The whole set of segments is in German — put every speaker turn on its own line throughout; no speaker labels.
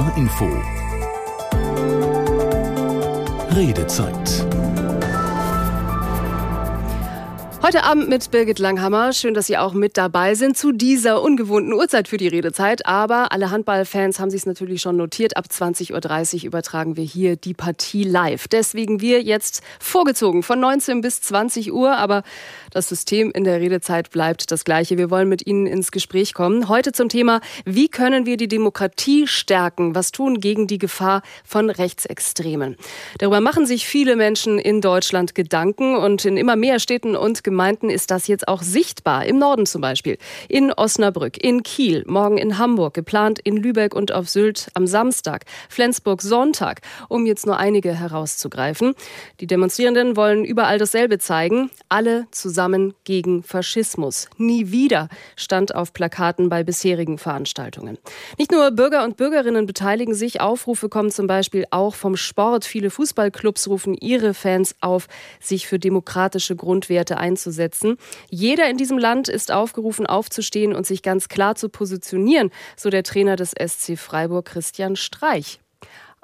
HR Info. Redezeit.
Heute Abend mit Birgit Langhammer. Schön, dass Sie auch mit dabei sind zu dieser ungewohnten Uhrzeit für die Redezeit. Aber alle Handballfans haben sich es natürlich schon notiert. Ab 20.30 Uhr übertragen wir hier die Partie live. Deswegen wir jetzt vorgezogen von 19 bis 20 Uhr. Aber das System in der Redezeit bleibt das gleiche. Wir wollen mit Ihnen ins Gespräch kommen. Heute zum Thema, wie können wir die Demokratie stärken? Was tun gegen die Gefahr von Rechtsextremen? Darüber machen sich viele Menschen in Deutschland Gedanken und in immer mehr Städten und Gemeinden ist das jetzt auch sichtbar. Im Norden zum Beispiel. In Osnabrück, in Kiel, morgen in Hamburg, geplant in Lübeck und auf Sylt am Samstag, Flensburg Sonntag, um jetzt nur einige herauszugreifen. Die Demonstrierenden wollen überall dasselbe zeigen. Alle zusammen gegen Faschismus. Nie wieder stand auf Plakaten bei bisherigen Veranstaltungen. Nicht nur Bürger und Bürgerinnen beteiligen sich. Aufrufe kommen zum Beispiel auch vom Sport. Viele Fußballclubs rufen ihre Fans auf, sich für demokratische Grundwerte einzusetzen. Jeder in diesem Land ist aufgerufen, aufzustehen und sich ganz klar zu positionieren, so der Trainer des SC Freiburg Christian Streich.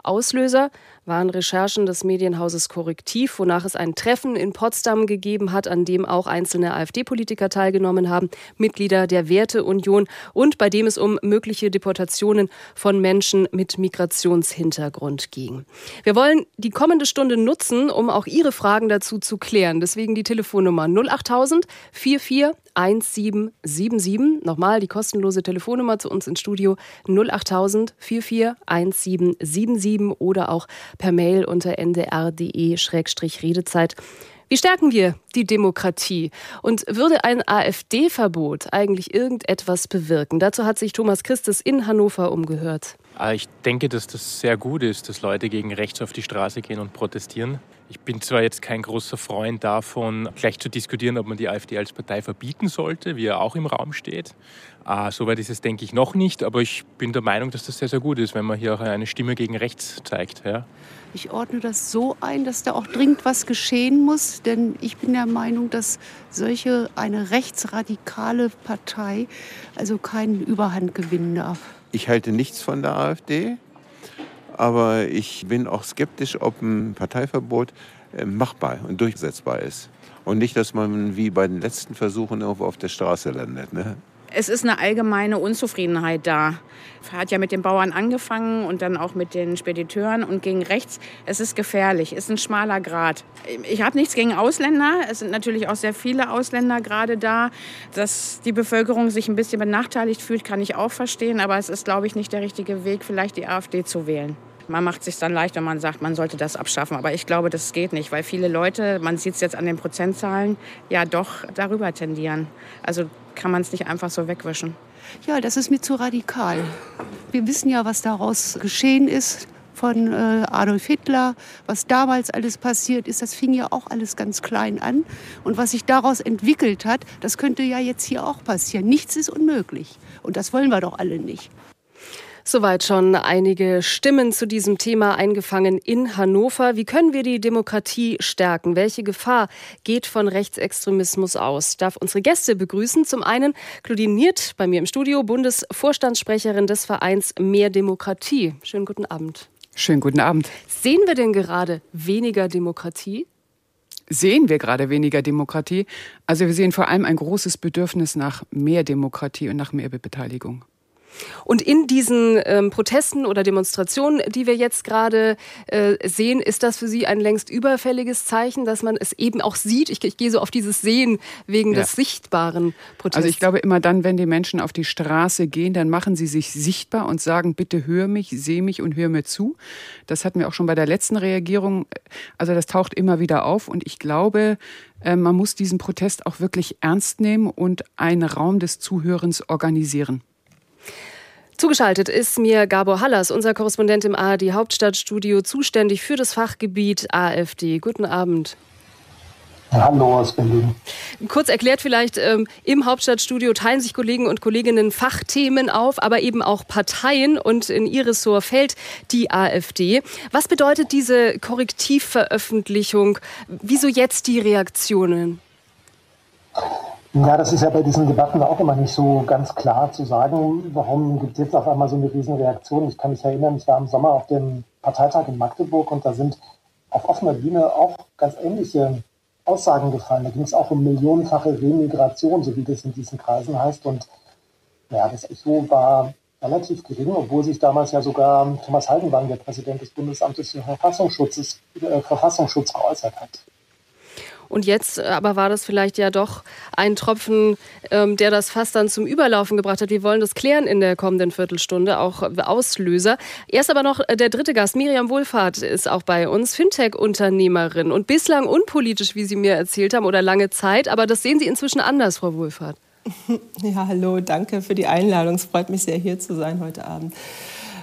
Auslöser waren Recherchen des Medienhauses Korrektiv, wonach es ein Treffen in Potsdam gegeben hat, an dem auch einzelne AfD-Politiker teilgenommen haben, Mitglieder der Werteunion und bei dem es um mögliche Deportationen von Menschen mit Migrationshintergrund ging. Wir wollen die kommende Stunde nutzen, um auch Ihre Fragen dazu zu klären. Deswegen die Telefonnummer 08000 44 1777. Nochmal die kostenlose Telefonnummer zu uns ins Studio 08000 44 1777 oder auch per Mail unter ndr.de-redezeit. Wie stärken wir die Demokratie? Und würde ein AfD-Verbot eigentlich irgendetwas bewirken? Dazu hat sich Thomas Christus in Hannover umgehört.
Ah, ich denke, dass das sehr gut ist, dass Leute gegen rechts auf die Straße gehen und protestieren. Ich bin zwar jetzt kein großer Freund davon, gleich zu diskutieren, ob man die AfD als Partei verbieten sollte, wie er auch im Raum steht. Ah, Soweit ist es, denke ich, noch nicht, aber ich bin der Meinung, dass das sehr, sehr gut ist, wenn man hier auch eine Stimme gegen rechts zeigt. Ja.
Ich ordne das so ein, dass da auch dringend was geschehen muss, denn ich bin der Meinung, dass solche eine rechtsradikale Partei also keinen Überhand gewinnen darf.
Ich halte nichts von der AfD. Aber ich bin auch skeptisch, ob ein Parteiverbot äh, machbar und durchsetzbar ist. Und nicht, dass man wie bei den letzten Versuchen irgendwo auf der Straße landet. Ne?
Es ist eine allgemeine Unzufriedenheit da. Hat ja mit den Bauern angefangen und dann auch mit den Spediteuren und gegen rechts. Es ist gefährlich, es ist ein schmaler Grat. Ich habe nichts gegen Ausländer. Es sind natürlich auch sehr viele Ausländer gerade da. Dass die Bevölkerung sich ein bisschen benachteiligt fühlt, kann ich auch verstehen. Aber es ist, glaube ich, nicht der richtige Weg, vielleicht die AfD zu wählen. Man macht es sich dann leicht, wenn man sagt, man sollte das abschaffen. Aber ich glaube, das geht nicht, weil viele Leute, man sieht es jetzt an den Prozentzahlen, ja doch darüber tendieren. Also kann man es nicht einfach so wegwischen.
Ja, das ist mir zu radikal. Wir wissen ja, was daraus geschehen ist von äh, Adolf Hitler, was damals alles passiert ist, das fing ja auch alles ganz klein an. Und was sich daraus entwickelt hat, das könnte ja jetzt hier auch passieren. Nichts ist unmöglich. Und das wollen wir doch alle nicht.
Soweit schon einige Stimmen zu diesem Thema eingefangen in Hannover. Wie können wir die Demokratie stärken? Welche Gefahr geht von Rechtsextremismus aus? Ich darf unsere Gäste begrüßen. Zum einen Claudine Niert bei mir im Studio, Bundesvorstandssprecherin des Vereins Mehr Demokratie. Schönen guten Abend.
Schönen guten Abend.
Sehen wir denn gerade weniger Demokratie?
sehen wir gerade weniger Demokratie. Also wir sehen vor allem ein großes Bedürfnis nach mehr Demokratie und nach mehr Beteiligung.
Und in diesen ähm, Protesten oder Demonstrationen, die wir jetzt gerade äh, sehen, ist das für Sie ein längst überfälliges Zeichen, dass man es eben auch sieht? Ich, ich gehe so auf dieses Sehen wegen ja. des sichtbaren Protests.
Also ich glaube immer dann, wenn die Menschen auf die Straße gehen, dann machen sie sich sichtbar und sagen, bitte hör mich, seh mich und hör mir zu. Das hatten wir auch schon bei der letzten Reagierung. Also das taucht immer wieder auf und ich glaube, äh, man muss diesen Protest auch wirklich ernst nehmen und einen Raum des Zuhörens organisieren.
Zugeschaltet ist mir Gabor Hallas, unser Korrespondent im ARD Hauptstadtstudio, zuständig für das Fachgebiet AfD. Guten Abend.
Hallo aus Berlin.
Kurz erklärt vielleicht, ähm, im Hauptstadtstudio teilen sich Kollegen und Kolleginnen Fachthemen auf, aber eben auch Parteien und in ihr Ressort fällt die AfD. Was bedeutet diese Korrektivveröffentlichung? Wieso jetzt die Reaktionen?
Ja, das ist ja bei diesen Debatten auch immer nicht so ganz klar zu sagen, warum gibt es jetzt auf einmal so eine Riesenreaktion. Ich kann mich erinnern, ich war im Sommer auf dem Parteitag in Magdeburg und da sind auf offener Bühne auch ganz ähnliche Aussagen gefallen. Da ging es auch um millionenfache Remigration, so wie das in diesen Kreisen heißt. Und ja, das Echo war relativ gering, obwohl sich damals ja sogar Thomas Haldenwang, der Präsident des Bundesamtes für Verfassungsschutz, äh, Verfassungsschutz geäußert hat.
Und jetzt äh, aber war das vielleicht ja doch ein Tropfen, ähm, der das Fass dann zum Überlaufen gebracht hat. Wir wollen das klären in der kommenden Viertelstunde, auch Auslöser. Erst aber noch äh, der dritte Gast, Miriam Wohlfahrt, ist auch bei uns, Fintech-Unternehmerin und bislang unpolitisch, wie Sie mir erzählt haben, oder lange Zeit. Aber das sehen Sie inzwischen anders, Frau Wohlfahrt.
Ja, hallo, danke für die Einladung. Es freut mich sehr, hier zu sein heute Abend.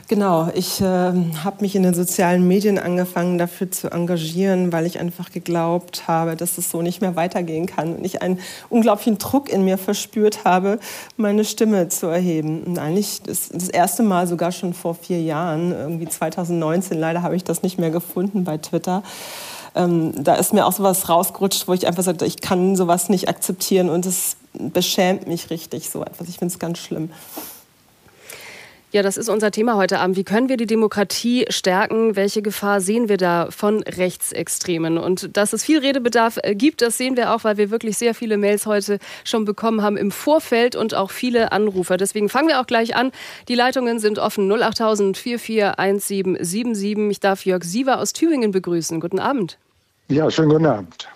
Genau, ich äh, habe mich in den sozialen Medien angefangen dafür zu engagieren, weil ich einfach geglaubt habe, dass es so nicht mehr weitergehen kann und ich einen unglaublichen Druck in mir verspürt habe, meine Stimme zu erheben. Und eigentlich das, das erste Mal sogar schon vor vier Jahren, irgendwie 2019, leider habe ich das nicht mehr gefunden bei Twitter. Ähm, da ist mir auch sowas rausgerutscht, wo ich einfach sagte, ich kann sowas nicht akzeptieren und es beschämt mich richtig so etwas. Ich finde es ganz schlimm.
Ja, das ist unser Thema heute Abend. Wie können wir die Demokratie stärken? Welche Gefahr sehen wir da von Rechtsextremen? Und dass es viel Redebedarf äh, gibt, das sehen wir auch, weil wir wirklich sehr viele Mails heute schon bekommen haben im Vorfeld und auch viele Anrufer. Deswegen fangen wir auch gleich an. Die Leitungen sind offen 08000 441777. Ich darf Jörg Siever aus Thüringen begrüßen. Guten Abend.
Ja, schönen guten Abend.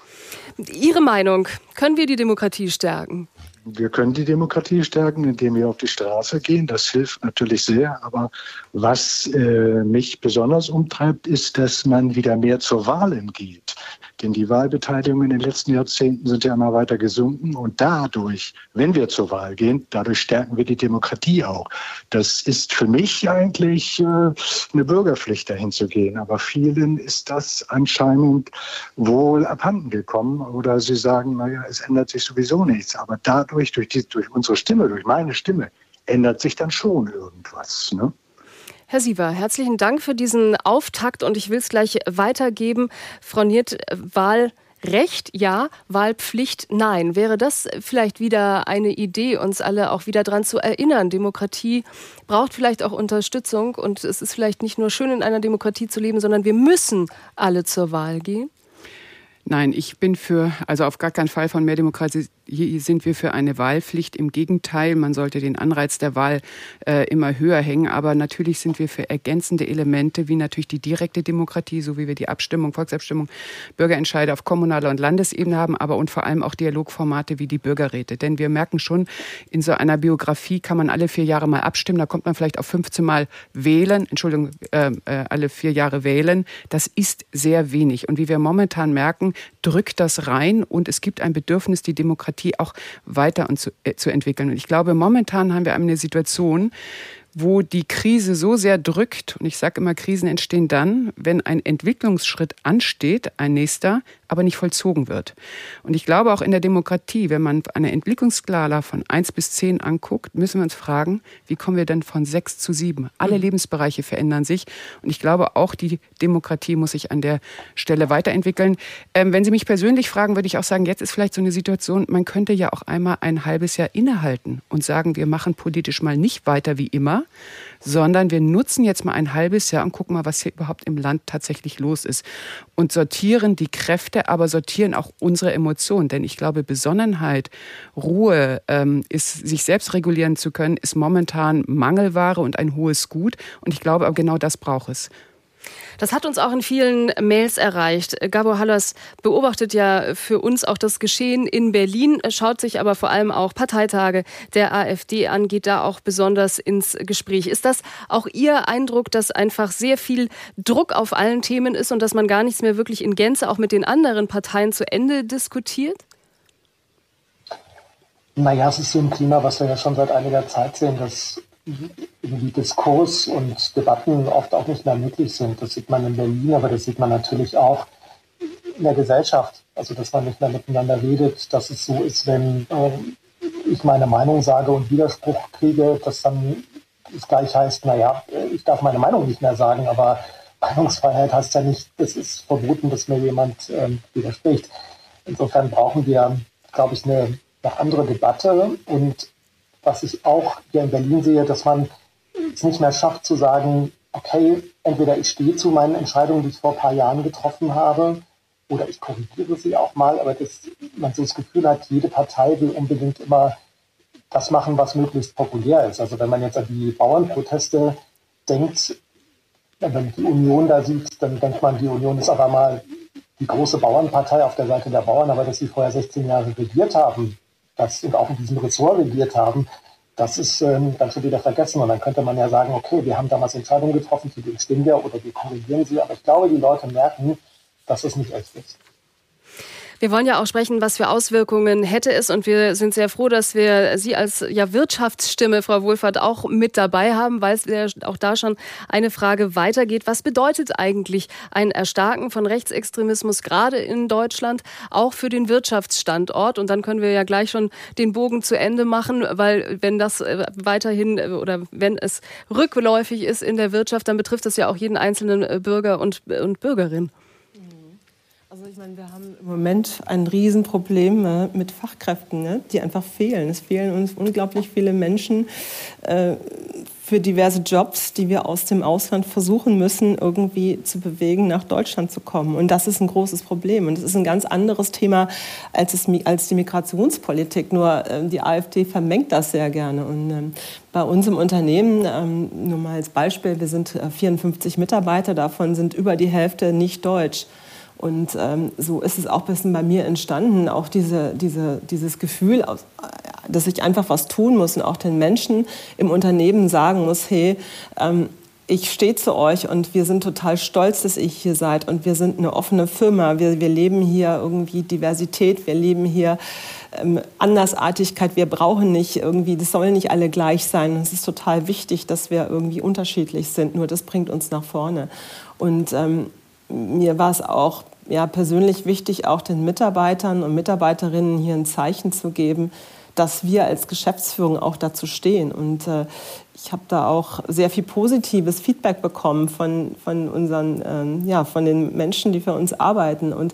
Ihre Meinung, können wir die Demokratie stärken?
Wir können die Demokratie stärken, indem wir auf die Straße gehen. Das hilft natürlich sehr. Aber was äh, mich besonders umtreibt, ist, dass man wieder mehr zur Wahlen geht. Denn die Wahlbeteiligung in den letzten Jahrzehnten sind ja immer weiter gesunken. Und dadurch, wenn wir zur Wahl gehen, dadurch stärken wir die Demokratie auch. Das ist für mich eigentlich äh, eine Bürgerpflicht, dahin zu gehen. Aber vielen ist das anscheinend wohl abhanden gekommen. Oder sie sagen, naja, es ändert sich sowieso nichts. Aber dadurch, durch, die, durch unsere Stimme, durch meine Stimme, ändert sich dann schon irgendwas. Ne?
Herr Siever, herzlichen Dank für diesen Auftakt und ich will es gleich weitergeben. Frau Niert, Wahlrecht ja, Wahlpflicht nein. Wäre das vielleicht wieder eine Idee, uns alle auch wieder daran zu erinnern? Demokratie braucht vielleicht auch Unterstützung und es ist vielleicht nicht nur schön, in einer Demokratie zu leben, sondern wir müssen alle zur Wahl gehen.
Nein, ich bin für, also auf gar keinen Fall von mehr Demokratie hier sind wir für eine Wahlpflicht. Im Gegenteil, man sollte den Anreiz der Wahl äh, immer höher hängen. Aber natürlich sind wir für ergänzende Elemente, wie natürlich die direkte Demokratie, so wie wir die Abstimmung, Volksabstimmung, Bürgerentscheide auf kommunaler und Landesebene haben, aber und vor allem auch Dialogformate wie die Bürgerräte. Denn wir merken schon, in so einer Biografie kann man alle vier Jahre mal abstimmen. Da kommt man vielleicht auf 15 Mal wählen, Entschuldigung, äh, äh, alle vier Jahre wählen. Das ist sehr wenig. Und wie wir momentan merken, drückt das rein und es gibt ein Bedürfnis, die Demokratie Demokratie auch weiter und zu, äh, zu entwickeln. Und ich glaube, momentan haben wir eine Situation, wo die Krise so sehr drückt, und ich sage immer, Krisen entstehen dann, wenn ein Entwicklungsschritt ansteht, ein nächster, aber nicht vollzogen wird. Und ich glaube auch in der Demokratie, wenn man eine Entwicklungsskala von 1 bis 10 anguckt, müssen wir uns fragen, wie kommen wir denn von 6 zu 7? Alle mhm. Lebensbereiche verändern sich und ich glaube auch die Demokratie muss sich an der Stelle weiterentwickeln. Ähm, wenn Sie mich persönlich fragen, würde ich auch sagen, jetzt ist vielleicht so eine Situation, man könnte ja auch einmal ein halbes Jahr innehalten und sagen, wir machen politisch mal nicht weiter wie immer, sondern wir nutzen jetzt mal ein halbes Jahr und gucken mal, was hier überhaupt im Land tatsächlich los ist. Und sortieren die Kräfte, aber sortieren auch unsere Emotionen. Denn ich glaube, Besonnenheit, Ruhe, ähm, ist, sich selbst regulieren zu können, ist momentan Mangelware und ein hohes Gut. Und ich glaube, genau das braucht es.
Das hat uns auch in vielen Mails erreicht. Gabor Hallers beobachtet ja für uns auch das Geschehen in Berlin, schaut sich aber vor allem auch Parteitage der AfD an, geht da auch besonders ins Gespräch. Ist das auch Ihr Eindruck, dass einfach sehr viel Druck auf allen Themen ist und dass man gar nichts mehr wirklich in Gänze auch mit den anderen Parteien zu Ende diskutiert?
Naja, es ist so ein Klima, was wir ja schon seit einiger Zeit sehen, dass irgendwie Diskurs und Debatten oft auch nicht mehr möglich sind. Das sieht man in Berlin, aber das sieht man natürlich auch in der Gesellschaft. Also, dass man nicht mehr miteinander redet, dass es so ist, wenn äh, ich meine Meinung sage und Widerspruch kriege, dass dann es gleich heißt, naja, ich darf meine Meinung nicht mehr sagen, aber Meinungsfreiheit heißt ja nicht, es ist verboten, dass mir jemand äh, widerspricht. Insofern brauchen wir, glaube ich, eine eine andere Debatte. Und was ich auch hier in Berlin sehe, dass man es nicht mehr schafft zu sagen, okay, entweder ich stehe zu meinen Entscheidungen, die ich vor ein paar Jahren getroffen habe, oder ich korrigiere sie auch mal, aber dass man so das Gefühl hat, jede Partei will unbedingt immer das machen, was möglichst populär ist. Also wenn man jetzt an die Bauernproteste denkt, wenn man die Union da sieht, dann denkt man, die Union ist auf einmal die große Bauernpartei auf der Seite der Bauern, aber dass sie vorher 16 Jahre regiert haben das, und auch in diesem Ressort regiert haben, das ist ähm, dann schon wieder vergessen. Und dann könnte man ja sagen, okay, wir haben damals Entscheidungen getroffen, zu denen stimmen wir oder wir korrigieren sie. Aber ich glaube, die Leute merken, dass es nicht echt ist.
Wir wollen ja auch sprechen, was für Auswirkungen hätte es. Und wir sind sehr froh, dass wir Sie als ja, Wirtschaftsstimme, Frau Wohlfahrt, auch mit dabei haben, weil es ja auch da schon eine Frage weitergeht. Was bedeutet eigentlich ein Erstarken von Rechtsextremismus gerade in Deutschland, auch für den Wirtschaftsstandort? Und dann können wir ja gleich schon den Bogen zu Ende machen, weil wenn das äh, weiterhin äh, oder wenn es rückläufig ist in der Wirtschaft, dann betrifft das ja auch jeden einzelnen äh, Bürger und, und Bürgerin.
Also ich meine, wir haben im Moment ein Riesenproblem äh, mit Fachkräften, ne, die einfach fehlen. Es fehlen uns unglaublich viele Menschen äh, für diverse Jobs, die wir aus dem Ausland versuchen müssen, irgendwie zu bewegen, nach Deutschland zu kommen. Und das ist ein großes Problem. Und es ist ein ganz anderes Thema als, es, als die Migrationspolitik. Nur äh, die AfD vermengt das sehr gerne. Und ähm, bei uns im Unternehmen, ähm, nur mal als Beispiel, wir sind 54 Mitarbeiter, davon sind über die Hälfte nicht deutsch. Und ähm, so ist es auch ein bisschen bei mir entstanden, auch diese, diese, dieses Gefühl, dass ich einfach was tun muss und auch den Menschen im Unternehmen sagen muss, hey, ähm, ich stehe zu euch und wir sind total stolz, dass ihr hier seid und wir sind eine offene Firma. Wir, wir leben hier irgendwie Diversität, wir leben hier ähm, Andersartigkeit. Wir brauchen nicht irgendwie, das sollen nicht alle gleich sein. Es ist total wichtig, dass wir irgendwie unterschiedlich sind. Nur das bringt uns nach vorne. Und ähm, mir war es auch ja, persönlich wichtig, auch den Mitarbeitern und Mitarbeiterinnen hier ein Zeichen zu geben, dass wir als Geschäftsführung auch dazu stehen. Und äh, ich habe da auch sehr viel positives Feedback bekommen von, von unseren, ähm, ja, von den Menschen, die für uns arbeiten. Und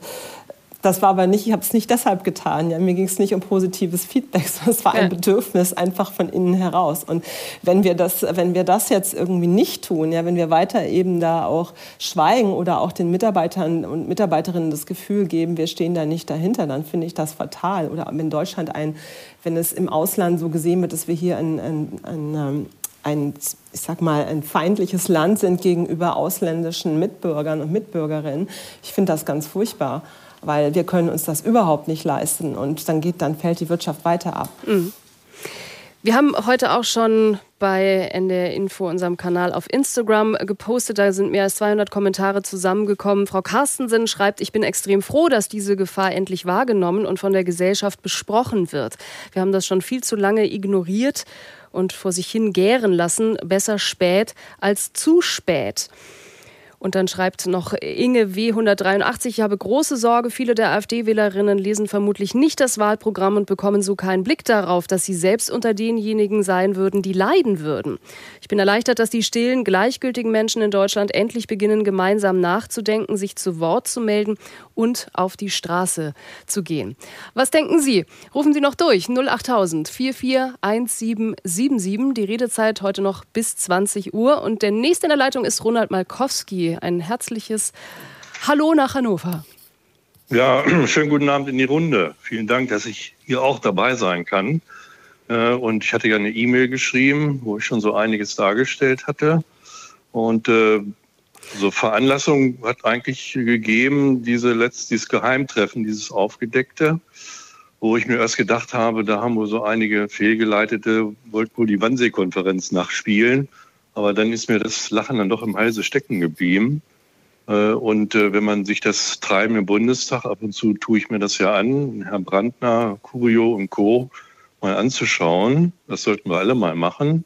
das war aber nicht, ich habe es nicht deshalb getan. Ja, mir ging es nicht um positives Feedback, sondern es war ein ja. Bedürfnis einfach von innen heraus. Und wenn wir das, wenn wir das jetzt irgendwie nicht tun, ja, wenn wir weiter eben da auch schweigen oder auch den Mitarbeitern und Mitarbeiterinnen das Gefühl geben, wir stehen da nicht dahinter, dann finde ich das fatal. Oder wenn Deutschland ein, wenn es im Ausland so gesehen wird, dass wir hier ein, ein, ein ähm, ein, ich sag mal, ein feindliches Land sind gegenüber ausländischen Mitbürgern und Mitbürgerinnen. Ich finde das ganz furchtbar weil wir können uns das überhaupt nicht leisten und dann geht, dann fällt die Wirtschaft weiter ab. Mhm.
Wir haben heute auch schon bei NDR Info, unserem Kanal auf Instagram, gepostet. Da sind mehr als 200 Kommentare zusammengekommen. Frau Carstensen schreibt, ich bin extrem froh, dass diese Gefahr endlich wahrgenommen und von der Gesellschaft besprochen wird. Wir haben das schon viel zu lange ignoriert und vor sich hin gären lassen. Besser spät als zu spät. Und dann schreibt noch Inge W183, ich habe große Sorge, viele der AfD-Wählerinnen lesen vermutlich nicht das Wahlprogramm und bekommen so keinen Blick darauf, dass sie selbst unter denjenigen sein würden, die leiden würden. Ich bin erleichtert, dass die stillen, gleichgültigen Menschen in Deutschland endlich beginnen, gemeinsam nachzudenken, sich zu Wort zu melden und auf die Straße zu gehen. Was denken Sie? Rufen Sie noch durch 08000 441777. Die Redezeit heute noch bis 20 Uhr. Und der nächste in der Leitung ist Ronald Malkowski. Ein herzliches Hallo nach Hannover.
Ja, schönen guten Abend in die Runde. Vielen Dank, dass ich hier auch dabei sein kann. Äh, und ich hatte ja eine E-Mail geschrieben, wo ich schon so einiges dargestellt hatte. Und äh, so Veranlassung hat eigentlich gegeben, diese letzt, dieses Geheimtreffen, dieses Aufgedeckte, wo ich mir erst gedacht habe, da haben wohl so einige Fehlgeleitete, wollten wohl die Wannsee-Konferenz nachspielen. Aber dann ist mir das Lachen dann doch im Halse stecken geblieben. Äh, und äh, wenn man sich das Treiben im Bundestag, ab und zu tue ich mir das ja an, Herr Brandner, Curio und Co. mal anzuschauen, das sollten wir alle mal machen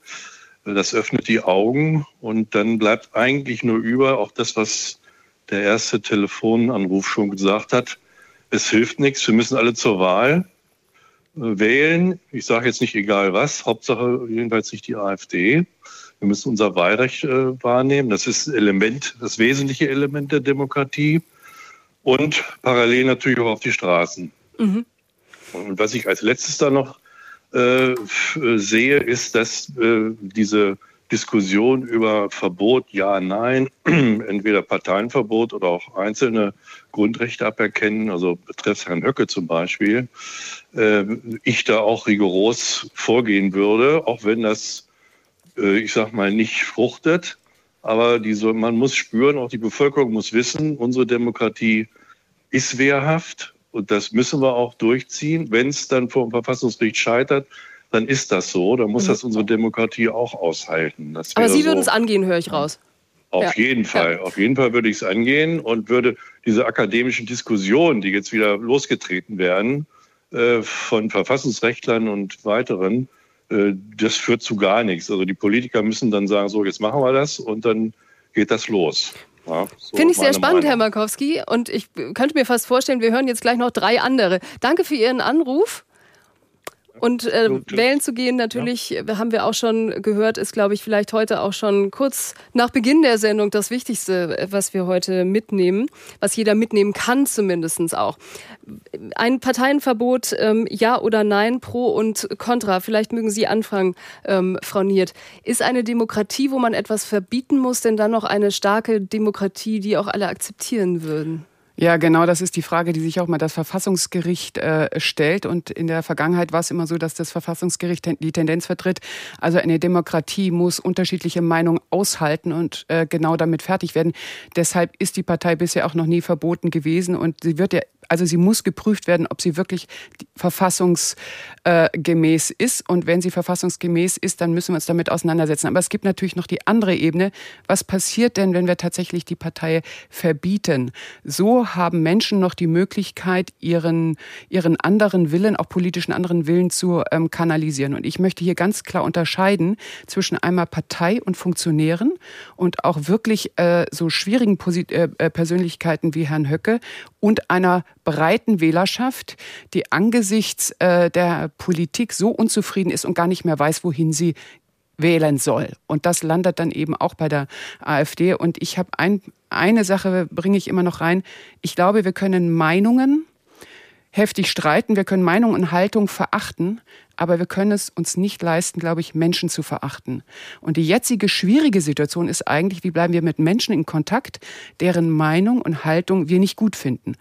das öffnet die Augen und dann bleibt eigentlich nur über, auch das, was der erste Telefonanruf schon gesagt hat, es hilft nichts, wir müssen alle zur Wahl äh, wählen. Ich sage jetzt nicht egal was, Hauptsache jedenfalls nicht die AfD. Wir müssen unser Wahlrecht äh, wahrnehmen. Das ist Element, das wesentliche Element der Demokratie. Und parallel natürlich auch auf die Straßen. Mhm. Und was ich als letztes da noch äh, sehe, ist, dass äh, diese Diskussion über Verbot, ja, nein, entweder Parteienverbot oder auch einzelne Grundrechte aberkennen, also betreffs Herrn Höcke zum Beispiel, äh, ich da auch rigoros vorgehen würde, auch wenn das, äh, ich sag mal, nicht fruchtet. Aber die so, man muss spüren, auch die Bevölkerung muss wissen, unsere Demokratie ist wehrhaft und das müssen wir auch durchziehen. Wenn es dann vor dem Verfassungsgericht scheitert, dann ist das so. Dann muss mhm. das unsere Demokratie auch aushalten.
Aber Sie würden es angehen, höre ich raus.
Auf ja. jeden Fall, ja. auf jeden Fall würde ich es angehen und würde diese akademischen Diskussionen, die jetzt wieder losgetreten werden, äh, von Verfassungsrechtlern und weiteren, äh, das führt zu gar nichts. Also die Politiker müssen dann sagen, so jetzt machen wir das und dann geht das los.
Ja, so Finde ich sehr spannend, Meinung. Herr Markowski. Und ich könnte mir fast vorstellen, wir hören jetzt gleich noch drei andere. Danke für Ihren Anruf. Und äh, wählen zu gehen, natürlich, ja. haben wir auch schon gehört, ist, glaube ich, vielleicht heute auch schon kurz nach Beginn der Sendung das Wichtigste, was wir heute mitnehmen, was jeder mitnehmen kann zumindest auch. Ein Parteienverbot, ähm, ja oder nein, pro und contra, vielleicht mögen Sie anfangen, ähm, Frau Niert. Ist eine Demokratie, wo man etwas verbieten muss, denn dann noch eine starke Demokratie, die auch alle akzeptieren würden?
Ja, genau, das ist die Frage, die sich auch mal das Verfassungsgericht äh, stellt. Und in der Vergangenheit war es immer so, dass das Verfassungsgericht die Tendenz vertritt, also eine Demokratie muss unterschiedliche Meinungen aushalten und äh, genau damit fertig werden. Deshalb ist die Partei bisher auch noch nie verboten gewesen und sie wird ja also sie muss geprüft werden, ob sie wirklich verfassungsgemäß ist. Und wenn sie verfassungsgemäß ist, dann müssen wir uns damit auseinandersetzen. Aber es gibt natürlich noch die andere Ebene. Was passiert denn, wenn wir tatsächlich die Partei verbieten? So haben Menschen noch die Möglichkeit, ihren, ihren anderen Willen, auch politischen anderen Willen zu ähm, kanalisieren. Und ich möchte hier ganz klar unterscheiden zwischen einmal Partei und Funktionären und auch wirklich äh, so schwierigen Posit äh, äh Persönlichkeiten wie Herrn Höcke und einer breiten Wählerschaft, die angesichts äh, der Politik so unzufrieden ist und gar nicht mehr weiß, wohin sie wählen soll. Und das landet dann eben auch bei der AfD. Und ich habe ein, eine Sache, bringe ich immer noch rein. Ich glaube, wir können Meinungen heftig streiten, wir können Meinung und Haltung verachten, aber wir können es uns nicht leisten, glaube ich, Menschen zu verachten. Und die jetzige schwierige Situation ist eigentlich, wie bleiben wir mit Menschen in Kontakt, deren Meinung und Haltung wir nicht gut finden.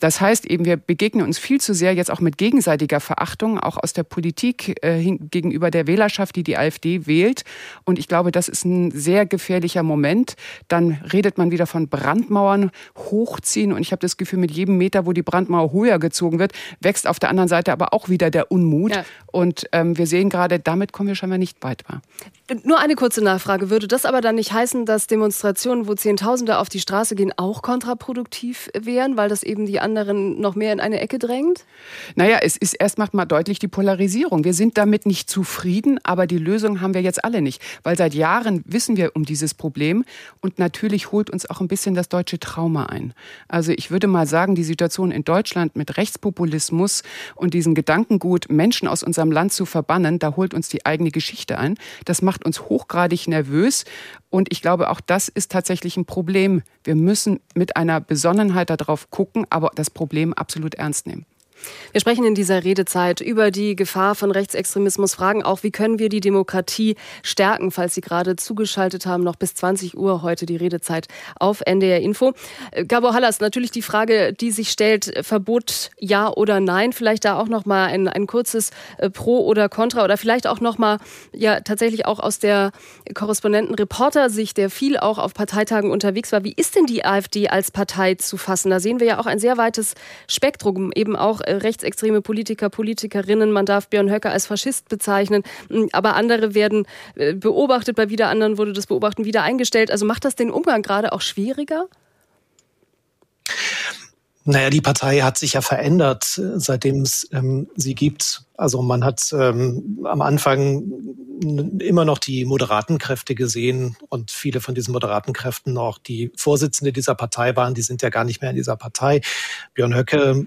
Das heißt eben, wir begegnen uns viel zu sehr jetzt auch mit gegenseitiger Verachtung, auch aus der Politik äh, gegenüber der Wählerschaft, die die AfD wählt. Und ich glaube, das ist ein sehr gefährlicher Moment. Dann redet man wieder von Brandmauern hochziehen. Und ich habe das Gefühl, mit jedem Meter, wo die Brandmauer höher gezogen wird, wächst auf der anderen Seite aber auch wieder der Unmut. Ja. Und ähm, wir sehen gerade, damit kommen wir scheinbar nicht weiter.
Nur eine kurze Nachfrage. Würde das aber dann nicht heißen, dass Demonstrationen, wo Zehntausende auf die Straße gehen, auch kontraproduktiv wären, weil das eben die anderen noch mehr in eine Ecke drängt?
Naja, es ist erstmal mal deutlich die Polarisierung. Wir sind damit nicht zufrieden, aber die Lösung haben wir jetzt alle nicht. Weil seit Jahren wissen wir um dieses Problem und natürlich holt uns auch ein bisschen das deutsche Trauma ein. Also ich würde mal sagen, die Situation in Deutschland mit Rechtspopulismus und diesem Gedankengut, Menschen aus unserem Land zu verbannen, da holt uns die eigene Geschichte ein. Das macht uns hochgradig nervös und ich glaube, auch das ist tatsächlich ein Problem. Wir müssen mit einer Besonnenheit darauf gucken, aber das Problem absolut ernst nehmen.
Wir sprechen in dieser Redezeit über die Gefahr von Rechtsextremismus, fragen auch, wie können wir die Demokratie stärken, falls Sie gerade zugeschaltet haben, noch bis 20 Uhr heute die Redezeit auf NDR Info. Äh, Gabor Hallas, natürlich die Frage, die sich stellt, Verbot ja oder nein, vielleicht da auch noch mal ein, ein kurzes äh, Pro oder Contra oder vielleicht auch noch mal ja tatsächlich auch aus der Korrespondenten-Reporter-Sicht, der viel auch auf Parteitagen unterwegs war. Wie ist denn die AfD als Partei zu fassen? Da sehen wir ja auch ein sehr weites Spektrum, eben auch rechtsextreme Politiker, Politikerinnen. Man darf Björn Höcke als Faschist bezeichnen, hm, aber andere werden äh, beobachtet, bei wieder anderen wurde das Beobachten wieder eingestellt. Also macht das den Umgang gerade auch schwieriger?
Naja, die Partei hat sich ja verändert, äh, seitdem es ähm, sie gibt. Also man hat ähm, am Anfang immer noch die moderaten Kräfte gesehen und viele von diesen moderaten Kräften auch die Vorsitzende dieser Partei waren, die sind ja gar nicht mehr in dieser Partei. Björn Höcke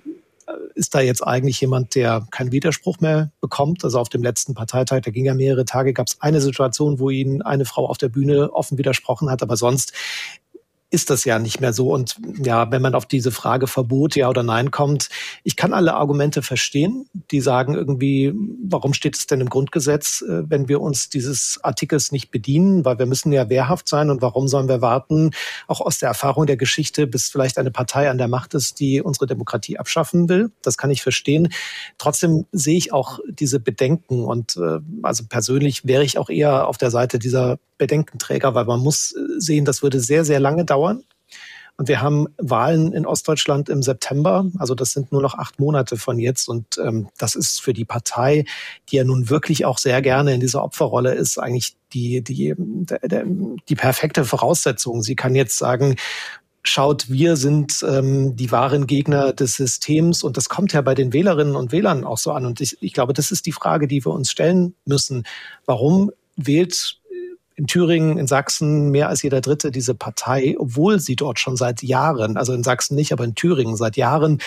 ist da jetzt eigentlich jemand, der keinen Widerspruch mehr bekommt? Also auf dem letzten Parteitag, da ging ja mehrere Tage, gab es eine Situation, wo ihn eine Frau auf der Bühne offen widersprochen hat, aber sonst ist das ja nicht mehr so. Und ja, wenn man auf diese Frage Verbot, ja oder nein kommt, ich kann alle Argumente verstehen, die sagen irgendwie, warum steht es denn im Grundgesetz, äh, wenn wir uns dieses Artikels nicht bedienen, weil wir müssen ja wehrhaft sein und warum sollen wir warten, auch aus der Erfahrung der Geschichte, bis vielleicht eine Partei an der Macht ist, die unsere Demokratie abschaffen will. Das kann ich verstehen. Trotzdem sehe ich auch diese Bedenken und äh, also persönlich wäre ich auch eher auf der Seite dieser Bedenkenträger, weil man muss äh, sehen, das würde sehr, sehr lange dauern. Und wir haben Wahlen in Ostdeutschland im September. Also das sind nur noch acht Monate von jetzt. Und ähm, das ist für die Partei, die ja nun wirklich auch sehr gerne in dieser Opferrolle ist, eigentlich die, die, die, die perfekte Voraussetzung. Sie kann jetzt sagen, schaut, wir sind ähm, die wahren Gegner des Systems. Und das kommt ja bei den Wählerinnen und Wählern auch so an. Und ich, ich glaube, das ist die Frage, die wir uns stellen müssen. Warum wählt in Thüringen, in Sachsen mehr als jeder Dritte diese Partei, obwohl sie dort schon seit Jahren, also in Sachsen nicht, aber in Thüringen seit Jahren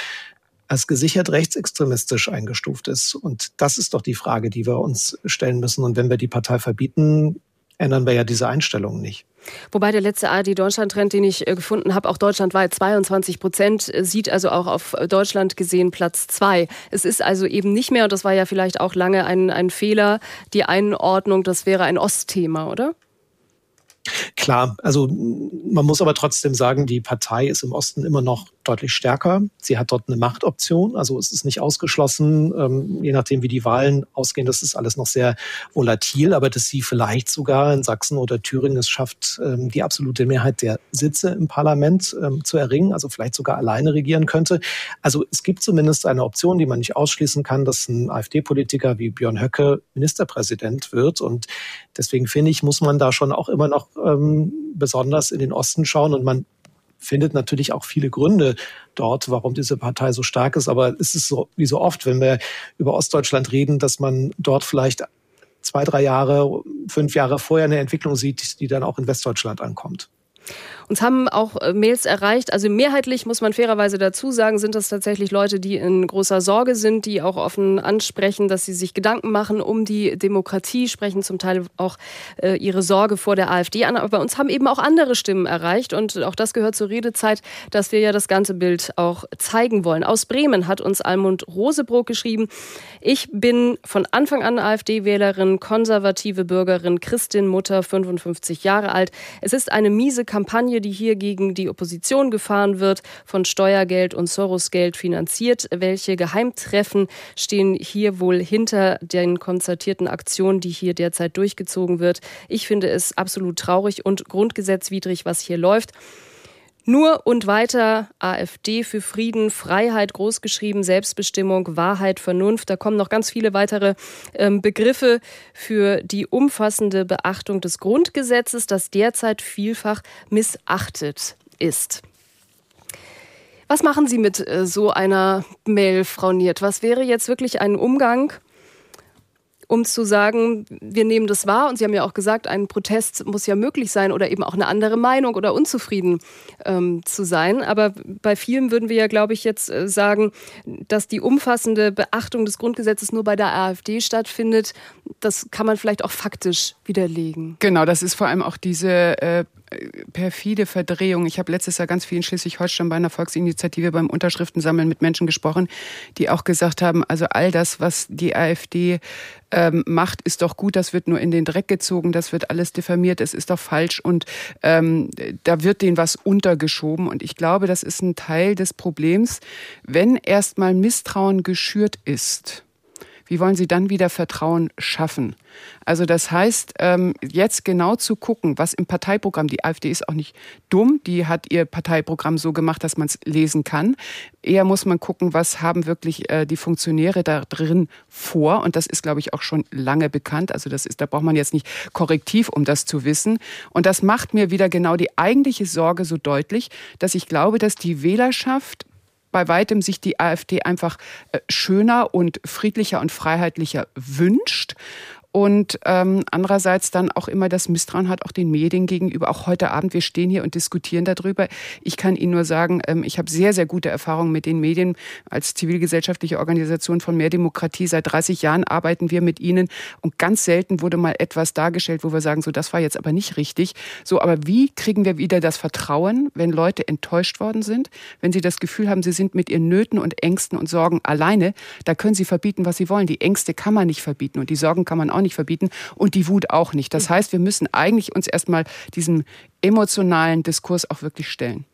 als gesichert rechtsextremistisch eingestuft ist. Und das ist doch die Frage, die wir uns stellen müssen. Und wenn wir die Partei verbieten, ändern wir ja diese Einstellung nicht.
Wobei der letzte ARD-Deutschland-Trend, den ich äh, gefunden habe, auch deutschlandweit 22 Prozent, äh, sieht also auch auf Deutschland gesehen Platz zwei. Es ist also eben nicht mehr, und das war ja vielleicht auch lange ein, ein Fehler, die Einordnung, das wäre ein Ostthema, oder?
Klar, also man muss aber trotzdem sagen, die Partei ist im Osten immer noch deutlich stärker. Sie hat dort eine Machtoption, also es ist nicht ausgeschlossen, ähm, je nachdem wie die Wahlen ausgehen, das ist alles noch sehr volatil, aber dass sie vielleicht sogar in Sachsen oder Thüringen es schafft, ähm, die absolute Mehrheit der Sitze im Parlament ähm, zu erringen, also vielleicht sogar alleine regieren könnte. Also es gibt zumindest eine Option, die man nicht ausschließen kann, dass ein AfD-Politiker wie Björn Höcke Ministerpräsident wird und deswegen finde ich, muss man da schon auch immer noch ähm, besonders in den Osten schauen und man findet natürlich auch viele Gründe dort, warum diese Partei so stark ist. Aber es ist so, wie so oft, wenn wir über Ostdeutschland reden, dass man dort vielleicht zwei, drei Jahre, fünf Jahre vorher eine Entwicklung sieht, die dann auch in Westdeutschland ankommt.
Uns haben auch äh, Mails erreicht. Also mehrheitlich muss man fairerweise dazu sagen, sind das tatsächlich Leute, die in großer Sorge sind, die auch offen ansprechen, dass sie sich Gedanken machen um die Demokratie, sprechen zum Teil auch äh, ihre Sorge vor der AfD an. Aber bei uns haben eben auch andere Stimmen erreicht und auch das gehört zur Redezeit, dass wir ja das ganze Bild auch zeigen wollen. Aus Bremen hat uns Almund Rosebrook geschrieben. Ich bin von Anfang an AfD-Wählerin, konservative Bürgerin, Christin, Mutter, 55 Jahre alt. Es ist eine miese Kampagne, die hier gegen die Opposition gefahren wird, von Steuergeld und Soros-Geld finanziert. Welche Geheimtreffen stehen hier wohl hinter den konzertierten Aktionen, die hier derzeit durchgezogen wird? Ich finde es absolut traurig und grundgesetzwidrig, was hier läuft. Nur und weiter AfD für Frieden, Freiheit großgeschrieben, Selbstbestimmung, Wahrheit, Vernunft. Da kommen noch ganz viele weitere ähm, Begriffe für die umfassende Beachtung des Grundgesetzes, das derzeit vielfach missachtet ist. Was machen Sie mit äh, so einer Mail, Frau Niert? Was wäre jetzt wirklich ein Umgang um zu sagen, wir nehmen das wahr. Und Sie haben ja auch gesagt, ein Protest muss ja möglich sein oder eben auch eine andere Meinung oder unzufrieden ähm, zu sein. Aber bei vielen würden wir ja, glaube ich, jetzt äh, sagen, dass die umfassende Beachtung des Grundgesetzes nur bei der AfD stattfindet. Das kann man vielleicht auch faktisch widerlegen.
Genau, das ist vor allem auch diese äh, perfide Verdrehung. Ich habe letztes Jahr ganz viel in Schleswig-Holstein bei einer Volksinitiative beim Unterschriftensammeln mit Menschen gesprochen, die auch gesagt haben, also all das, was die AfD ähm, macht, ist doch gut, das wird nur in den Dreck gezogen, das wird alles diffamiert, es ist doch falsch und ähm, da wird denen was untergeschoben. Und ich glaube, das ist ein Teil des Problems, wenn erstmal Misstrauen geschürt ist wie wollen Sie dann wieder Vertrauen schaffen? Also das heißt, ähm, jetzt genau zu gucken, was im Parteiprogramm, die AfD ist auch nicht dumm, die hat ihr Parteiprogramm so gemacht, dass man es lesen kann. Eher muss man gucken, was haben wirklich äh, die Funktionäre da drin vor. Und das ist, glaube ich, auch schon lange bekannt. Also das ist, da braucht man jetzt nicht korrektiv, um das zu wissen. Und das macht mir wieder genau die eigentliche Sorge so deutlich, dass ich glaube, dass die Wählerschaft bei weitem sich die AfD einfach äh, schöner und friedlicher und freiheitlicher wünscht Und ähm, andererseits dann auch immer das Misstrauen hat auch den Medien gegenüber. Auch heute Abend, wir stehen hier und diskutieren darüber. Ich kann Ihnen nur sagen, ähm, ich habe sehr, sehr gute Erfahrungen mit den Medien. Als zivilgesellschaftliche Organisation von Mehr Demokratie seit 30 Jahren arbeiten wir mit ihnen. Und ganz selten wurde mal etwas dargestellt, wo wir sagen, so das war jetzt aber nicht richtig. So, aber wie kriegen wir wieder das Vertrauen, wenn Leute enttäuscht worden sind, wenn sie das Gefühl haben, sie sind mit ihren Nöten und Ängsten und Sorgen alleine, da können sie verbieten, was sie wollen. Die Ängste kann man nicht verbieten und die Sorgen kann man auch nicht verbieten und die Wut auch nicht. Das heißt, wir müssen eigentlich uns erstmal diesem emotionalen Diskurs auch wirklich stellen.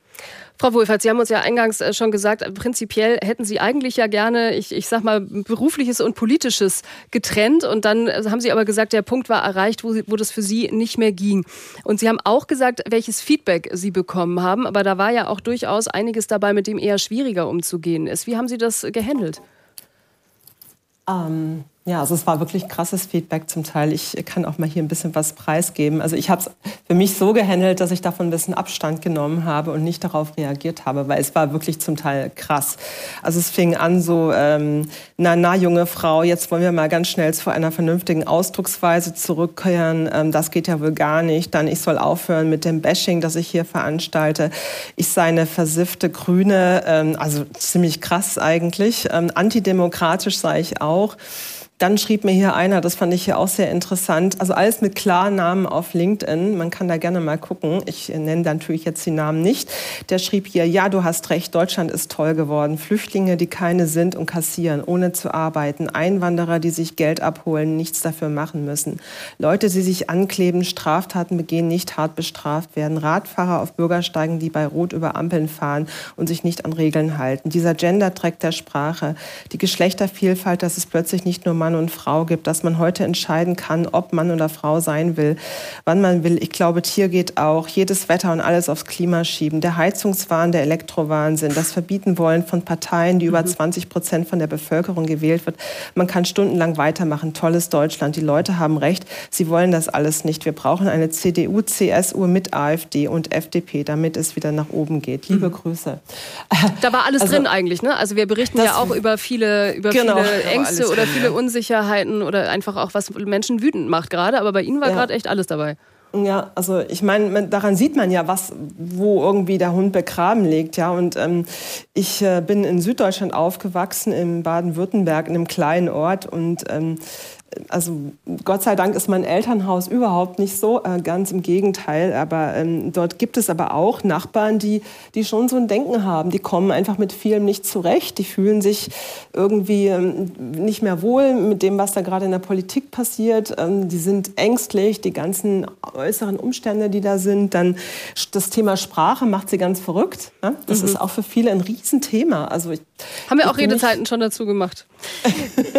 Frau Wohlfahrt, Sie haben uns ja eingangs äh, schon gesagt, prinzipiell hätten Sie eigentlich ja gerne, ich, ich sag mal, berufliches und politisches getrennt. Und dann äh, haben Sie aber gesagt, der Punkt war erreicht, wo, wo das für Sie nicht mehr ging. Und Sie haben auch gesagt, welches Feedback Sie bekommen haben. Aber da war ja auch durchaus einiges dabei, mit dem eher schwieriger umzugehen ist. Wie haben Sie das gehandelt?
Ähm, ja, also es war wirklich krasses Feedback zum Teil. Ich kann auch mal hier ein bisschen was preisgeben. Also ich habe es für mich so gehandelt, dass ich davon ein bisschen Abstand genommen habe und nicht darauf reagiert habe, weil es war wirklich zum Teil krass. Also es fing an so, ähm, na, na, junge Frau, jetzt wollen wir mal ganz schnell zu einer vernünftigen Ausdrucksweise zurückkehren. Ähm, das geht ja wohl gar nicht. Dann, ich soll aufhören mit dem Bashing, das ich hier veranstalte. Ich sei eine versiffte Grüne, ähm, also ziemlich krass eigentlich. Ähm, antidemokratisch sei ich auch. Dann schrieb mir hier einer, das fand ich hier auch sehr interessant, also alles mit Klarnamen auf LinkedIn, man kann da gerne mal gucken, ich nenne natürlich jetzt die Namen nicht, der schrieb hier, ja, du hast recht, Deutschland ist toll geworden, Flüchtlinge, die keine sind und kassieren, ohne zu arbeiten, Einwanderer, die sich Geld abholen, nichts dafür machen müssen, Leute, die sich ankleben, Straftaten begehen, nicht hart bestraft werden, Radfahrer auf Bürgersteigen, die bei Rot über Ampeln fahren und sich nicht an Regeln halten, dieser Gender-Track der Sprache, die Geschlechtervielfalt, dass es plötzlich nicht nur Mann und Frau gibt, dass man heute entscheiden kann, ob Mann oder Frau sein will, wann man will. Ich glaube, hier geht auch jedes Wetter und alles aufs Klima schieben. Der Heizungswahn, der Elektrowahnsinn, das Verbieten wollen von Parteien, die über 20 mhm. Prozent von der Bevölkerung gewählt wird. Man kann stundenlang weitermachen. Tolles Deutschland. Die Leute haben recht. Sie wollen das alles nicht. Wir brauchen eine CDU, CSU mit AfD und FDP, damit es wieder nach oben geht. Liebe mhm. Grüße.
Da war alles also, drin eigentlich, ne? Also wir berichten ja auch über viele, über genau, viele Ängste oder viele Unsicherheiten. Unsicherheiten oder einfach auch, was Menschen wütend macht gerade. Aber bei Ihnen war ja. gerade echt alles dabei.
Ja, also ich meine, daran sieht man ja, was, wo irgendwie der Hund begraben liegt, ja. Und ähm, ich äh, bin in Süddeutschland aufgewachsen, in Baden-Württemberg, in einem kleinen Ort und ähm, also Gott sei Dank ist mein Elternhaus überhaupt nicht so, äh, ganz im Gegenteil. Aber ähm, dort gibt es aber auch Nachbarn, die, die schon so ein Denken haben. Die kommen einfach mit vielem nicht zurecht. Die fühlen sich irgendwie ähm, nicht mehr wohl mit dem, was da gerade in der Politik passiert. Ähm, die sind ängstlich, die ganzen äußeren Umstände, die da sind. Dann das Thema Sprache macht sie ganz verrückt. Ne? Das mhm. ist auch für viele ein Riesenthema. Also ich,
Haben wir auch Redezeiten schon dazu gemacht.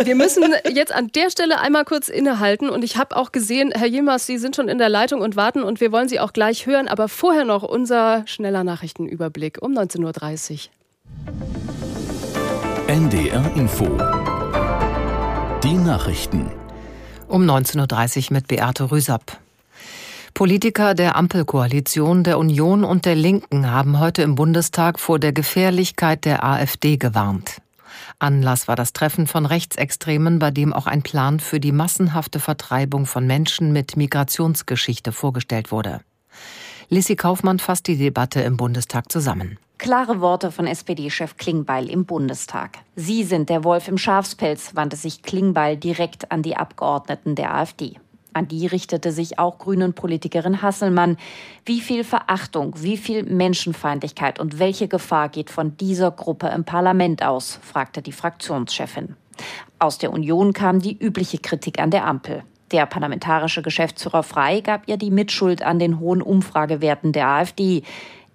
wir müssen jetzt an der Stelle einmal kurz innehalten und ich habe auch gesehen, Herr Jilmers, Sie sind schon in der Leitung und warten und wir wollen Sie auch gleich hören, aber vorher noch unser schneller Nachrichtenüberblick um 19.30 Uhr.
NDR Info. Die Nachrichten.
Um 19.30 Uhr mit Beate Rüsapp. Politiker der Ampelkoalition, der Union und der Linken haben heute im Bundestag vor der Gefährlichkeit der AfD gewarnt. Anlass war das Treffen von Rechtsextremen, bei dem auch ein Plan für die massenhafte Vertreibung von Menschen mit Migrationsgeschichte vorgestellt wurde. Lissy Kaufmann fasst die Debatte im Bundestag zusammen.
Klare Worte von SPD-Chef Klingbeil im Bundestag. Sie sind der Wolf im Schafspelz, wandte sich Klingbeil direkt an die Abgeordneten der AfD. An die richtete sich auch Grünen-Politikerin Hasselmann. Wie viel Verachtung, wie viel Menschenfeindlichkeit und welche Gefahr geht von dieser Gruppe im Parlament aus? fragte die Fraktionschefin. Aus der Union kam die übliche Kritik an der Ampel. Der parlamentarische Geschäftsführer Frei gab ihr die Mitschuld an den hohen Umfragewerten der AfD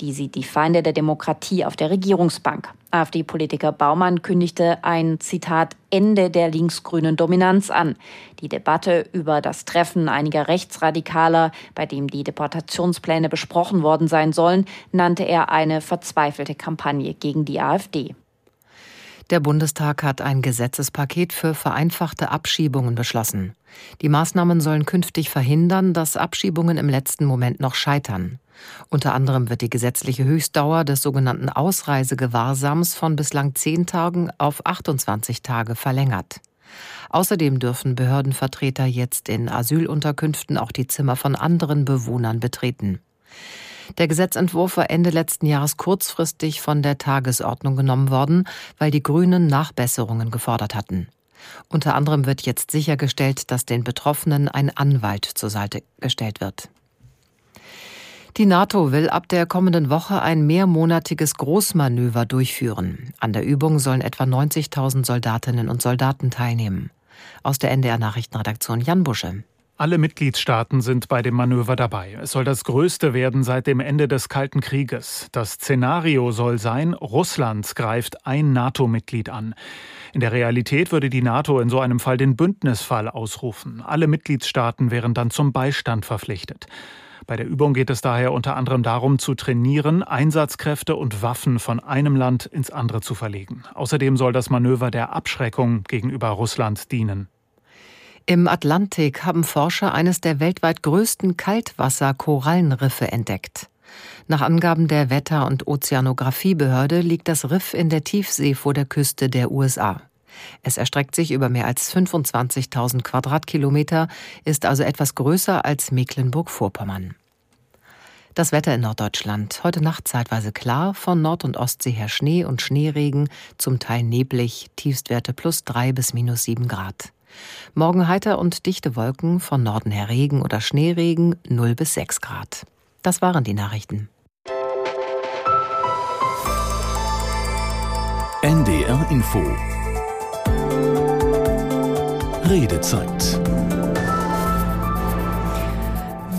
die sieht die Feinde der Demokratie auf der Regierungsbank. AfD-Politiker Baumann kündigte ein Zitat Ende der linksgrünen Dominanz an. Die Debatte über das Treffen einiger Rechtsradikaler, bei dem die Deportationspläne besprochen worden sein sollen, nannte er eine verzweifelte Kampagne gegen die AfD.
Der Bundestag hat ein Gesetzespaket für vereinfachte Abschiebungen beschlossen. Die Maßnahmen sollen künftig verhindern, dass Abschiebungen im letzten Moment noch scheitern. Unter anderem wird die gesetzliche Höchstdauer des sogenannten Ausreisegewahrsams von bislang zehn Tagen auf 28 Tage verlängert. Außerdem dürfen Behördenvertreter jetzt in Asylunterkünften auch die Zimmer von anderen Bewohnern betreten. Der Gesetzentwurf war Ende letzten Jahres kurzfristig von der Tagesordnung genommen worden, weil die Grünen Nachbesserungen gefordert hatten. Unter anderem wird jetzt sichergestellt, dass den Betroffenen ein Anwalt zur Seite gestellt wird. Die NATO will ab der kommenden Woche ein mehrmonatiges Großmanöver durchführen. An der Übung sollen etwa 90.000 Soldatinnen und Soldaten teilnehmen. Aus der NDR Nachrichtenredaktion Jan Busche.
Alle Mitgliedstaaten sind bei dem Manöver dabei. Es soll das größte werden seit dem Ende des Kalten Krieges. Das Szenario soll sein, Russland greift ein NATO-Mitglied an. In der Realität würde die NATO in so einem Fall den Bündnisfall ausrufen. Alle Mitgliedstaaten wären dann zum Beistand verpflichtet. Bei der Übung geht es daher unter anderem darum, zu trainieren, Einsatzkräfte und Waffen von einem Land ins andere zu verlegen. Außerdem soll das Manöver der Abschreckung gegenüber Russland dienen.
Im Atlantik haben Forscher eines der weltweit größten Kaltwasser-Korallenriffe entdeckt. Nach Angaben der Wetter- und Ozeanografiebehörde liegt das Riff in der Tiefsee vor der Küste der USA. Es erstreckt sich über mehr als 25.000 Quadratkilometer, ist also etwas größer als Mecklenburg-Vorpommern. Das Wetter in Norddeutschland. Heute Nacht zeitweise klar, von Nord- und Ostsee her Schnee und Schneeregen, zum Teil neblig, Tiefstwerte plus drei bis minus sieben Grad. Morgen heiter und dichte Wolken, von Norden her Regen oder Schneeregen 0 bis 6 Grad. Das waren die Nachrichten.
NDR Info Redezeit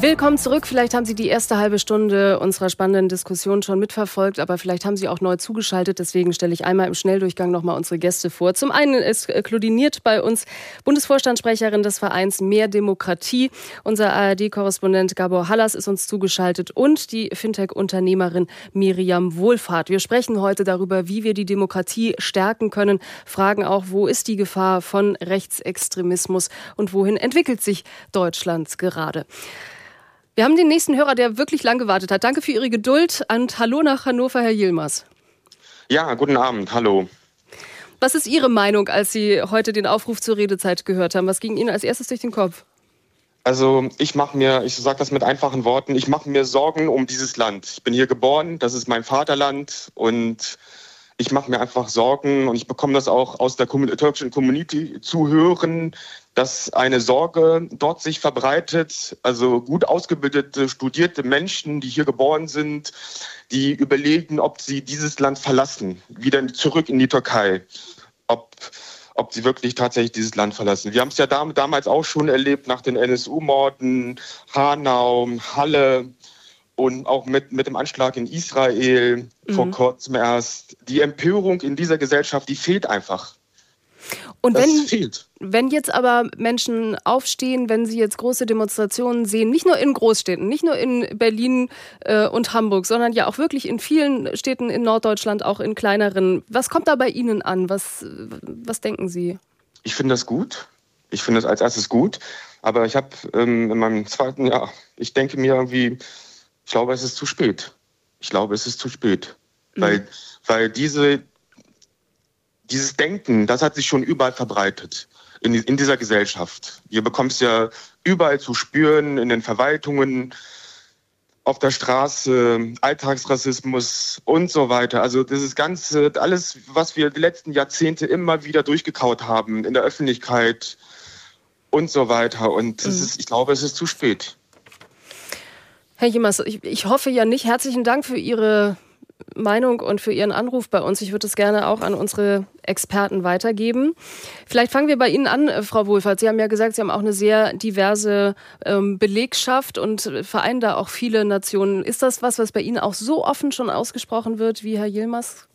Willkommen zurück. Vielleicht haben Sie die erste halbe Stunde unserer spannenden Diskussion schon mitverfolgt, aber vielleicht haben Sie auch neu zugeschaltet. Deswegen stelle ich einmal im Schnelldurchgang nochmal unsere Gäste vor. Zum einen ist kludiniert bei uns Bundesvorstandssprecherin des Vereins Mehr Demokratie. Unser ARD-Korrespondent Gabor Hallas ist uns zugeschaltet und die Fintech-Unternehmerin Miriam Wohlfahrt. Wir sprechen heute darüber, wie wir die Demokratie stärken können, fragen auch, wo ist die Gefahr von Rechtsextremismus und wohin entwickelt sich Deutschland gerade. Wir haben den nächsten Hörer, der wirklich lang gewartet hat. Danke für Ihre Geduld und hallo nach Hannover, Herr Yilmaz.
Ja, guten Abend, hallo.
Was ist Ihre Meinung, als Sie heute den Aufruf zur Redezeit gehört haben? Was ging Ihnen als erstes durch den Kopf?
Also ich mache mir, ich sage das mit einfachen Worten, ich mache mir Sorgen um dieses Land. Ich bin hier geboren, das ist mein Vaterland und ich mache mir einfach Sorgen und ich bekomme das auch aus der türkischen Community zu hören, dass eine Sorge dort sich verbreitet. Also gut ausgebildete, studierte Menschen, die hier geboren sind, die überlegen, ob sie dieses Land verlassen, wieder zurück in die Türkei. Ob, ob sie wirklich tatsächlich dieses Land verlassen. Wir haben es ja damals auch schon erlebt nach den NSU-Morden, Hanau, Halle und auch mit, mit dem Anschlag in Israel mhm. vor kurzem erst. Die Empörung in dieser Gesellschaft, die fehlt einfach.
Und wenn, fehlt. wenn jetzt aber Menschen aufstehen, wenn sie jetzt große Demonstrationen sehen, nicht nur in Großstädten, nicht nur in Berlin äh, und Hamburg, sondern ja auch wirklich in vielen Städten in Norddeutschland, auch in kleineren, was kommt da bei Ihnen an? Was, was denken Sie?
Ich finde das gut. Ich finde das als erstes gut. Aber ich habe ähm, in meinem zweiten Jahr, ich denke mir irgendwie, ich glaube, es ist zu spät. Ich glaube, es ist zu spät. Mhm. Weil, weil diese, dieses Denken, das hat sich schon überall verbreitet in, in dieser Gesellschaft. Ihr bekommt es ja überall zu spüren, in den Verwaltungen, auf der Straße, Alltagsrassismus und so weiter. Also das ist Ganze, alles, was wir die letzten Jahrzehnte immer wieder durchgekaut haben in der Öffentlichkeit und so weiter. Und mhm. ist, ich glaube, es ist zu spät.
Herr Jimmers, ich, ich hoffe ja nicht. Herzlichen Dank für Ihre Meinung und für Ihren Anruf bei uns. Ich würde es gerne auch an unsere Experten weitergeben. Vielleicht fangen wir bei Ihnen an, äh, Frau Wohlfahrt. Sie haben ja gesagt, Sie haben auch eine sehr diverse ähm, Belegschaft und vereinen da auch viele Nationen. Ist das was, was bei Ihnen auch so offen schon ausgesprochen wird wie Herr Yilmaz?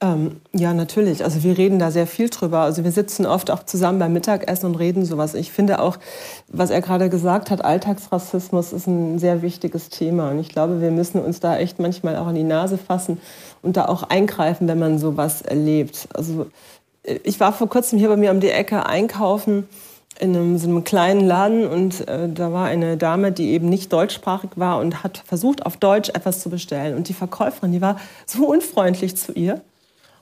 Ähm, ja, natürlich. Also wir reden da sehr viel drüber. Also wir sitzen oft auch zusammen beim Mittagessen und reden sowas. Ich finde auch, was er gerade gesagt hat, Alltagsrassismus ist ein sehr wichtiges Thema. Und ich glaube, wir müssen uns da echt manchmal auch an die Nase fassen und da auch eingreifen, wenn man sowas erlebt. Also ich war vor kurzem hier bei mir um die Ecke einkaufen in einem, so einem kleinen Laden und äh, da war eine Dame, die eben nicht deutschsprachig war und hat versucht, auf Deutsch etwas zu bestellen. Und die Verkäuferin, die war so unfreundlich zu ihr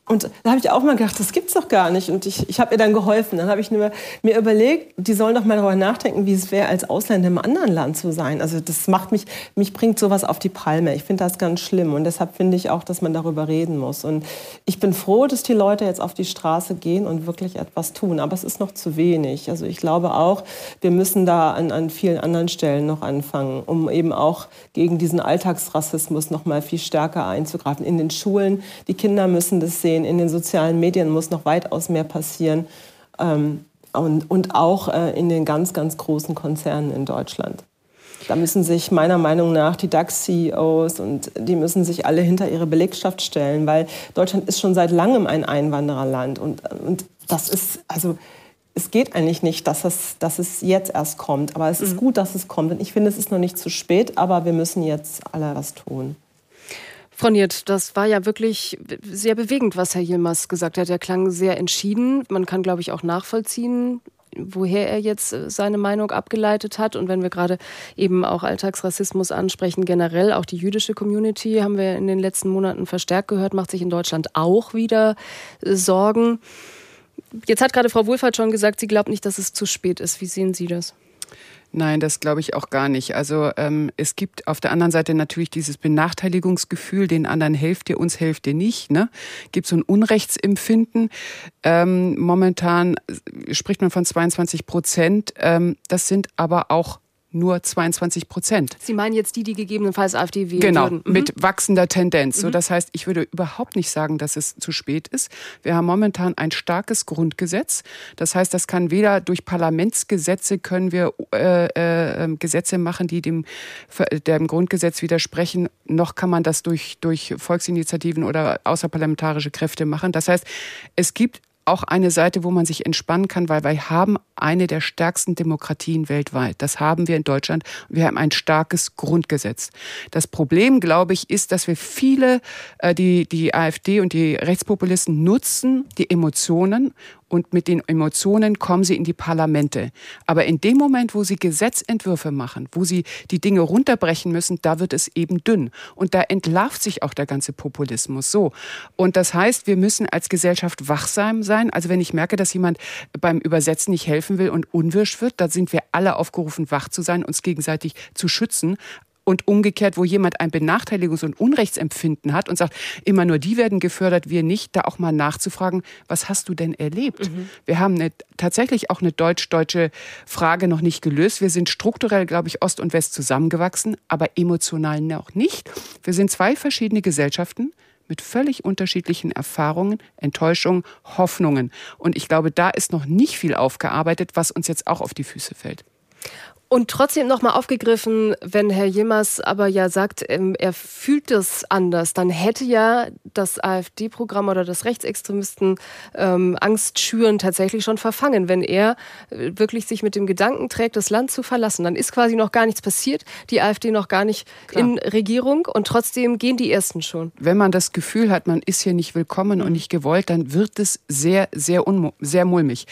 Und da habe ich auch mal gedacht, das gibt's doch gar nicht. Und ich, ich habe ihr dann geholfen. Dann habe ich mir, mir überlegt, die sollen doch mal darüber nachdenken, wie es wäre, als Ausländer im anderen Land zu sein. Also das macht mich, mich bringt sowas auf die Palme. Ich finde das ganz schlimm. Und deshalb finde ich auch, dass man darüber reden muss. Und ich bin froh, dass die Leute jetzt auf die Straße gehen und wirklich etwas tun. Aber es ist noch zu wenig. Also ich glaube auch, wir müssen da an, an vielen anderen Stellen noch anfangen, um eben auch gegen diesen Alltagsrassismus noch mal viel stärker einzugreifen. In den Schulen, die Kinder müssen das sehen sehen. In den sozialen Medien muss noch weitaus mehr passieren. Ähm, und, und auch äh, in den ganz, ganz großen Konzernen in Deutschland. Da müssen sich meiner Meinung nach die DAX-CEOs und die müssen sich alle hinter ihre Belegschaft stellen, weil Deutschland ist schon seit langem ein Einwandererland. Und, und das ist, also es geht eigentlich nicht, dass es, dass es jetzt erst kommt. Aber es ist mhm. gut, dass es kommt. Und ich finde, es ist noch nicht zu spät, aber wir müssen jetzt alle was tun.
Frau Niert, das war ja wirklich sehr bewegend, was Herr Yilmaz gesagt hat. Er klang sehr entschieden. Man kann, glaube ich, auch nachvollziehen, woher er jetzt äh, seine Meinung abgeleitet hat. Und wenn wir gerade eben auch Alltagsrassismus ansprechen, generell auch die jüdische Community, haben wir in den letzten Monaten verstärkt gehört, macht sich in Deutschland auch wieder äh, Sorgen. Jetzt hat gerade Frau Wohlfahrt schon gesagt, sie glaubt nicht, dass es zu spät ist. Wie sehen Sie das?
Nein, das glaube ich auch gar nicht. Also ähm, es gibt auf der anderen Seite natürlich dieses Benachteiligungsgefühl, den anderen helft ihr, uns helft ihr nicht. Ne? Gibt so ein Unrechtsempfinden. Ähm, momentan spricht man von 22 Prozent. Ähm, das sind aber auch nur 22 Prozent.
Sie meinen jetzt die, die gegebenenfalls AfD wählen
genau,
würden?
Genau, mhm. mit wachsender Tendenz. Mhm. So, das heißt, ich würde überhaupt nicht sagen, dass es zu spät ist. Wir haben momentan ein starkes Grundgesetz. Das heißt, das kann weder durch Parlamentsgesetze können wir äh, äh, ähm, Gesetze machen, die dem, dem Grundgesetz widersprechen, noch kann man das durch, durch Volksinitiativen oder außerparlamentarische Kräfte machen. Das heißt, es gibt auch eine Seite, wo man sich entspannen kann, weil wir haben eine der stärksten Demokratien weltweit. Das haben wir in Deutschland. Wir haben ein starkes Grundgesetz. Das Problem, glaube ich, ist, dass wir viele, äh, die, die AfD und die Rechtspopulisten nutzen die Emotionen und mit den Emotionen kommen sie in die Parlamente. Aber in dem Moment, wo sie Gesetzentwürfe machen, wo sie die Dinge runterbrechen müssen, da wird es eben dünn. Und da entlarvt sich auch der ganze Populismus so. Und das heißt, wir müssen als Gesellschaft wachsam sein. Also wenn ich merke, dass jemand beim Übersetzen nicht helfen will und unwirsch wird, da sind wir alle aufgerufen, wach zu sein, uns gegenseitig zu schützen. Und umgekehrt, wo jemand ein Benachteiligungs- und Unrechtsempfinden hat und sagt, immer nur die werden gefördert, wir nicht, da auch mal nachzufragen, was hast du denn erlebt? Mhm. Wir haben eine, tatsächlich auch eine deutsch-deutsche Frage noch nicht gelöst. Wir sind strukturell, glaube ich, Ost und West zusammengewachsen, aber emotional noch nicht. Wir sind zwei verschiedene Gesellschaften mit völlig unterschiedlichen Erfahrungen, Enttäuschungen, Hoffnungen. Und ich glaube, da ist noch nicht viel aufgearbeitet, was uns jetzt auch auf die Füße fällt.
Und trotzdem nochmal aufgegriffen, wenn Herr Jemers aber ja sagt, ähm, er fühlt das anders, dann hätte ja das AfD-Programm oder das Rechtsextremisten ähm, Angst schüren tatsächlich schon verfangen, wenn er äh, wirklich sich mit dem Gedanken trägt, das Land zu verlassen. Dann ist quasi noch gar nichts passiert, die AfD noch gar nicht Klar. in Regierung und trotzdem gehen die Ersten schon.
Wenn man das Gefühl hat, man ist hier nicht willkommen und nicht gewollt, dann wird es sehr, sehr, sehr mulmig.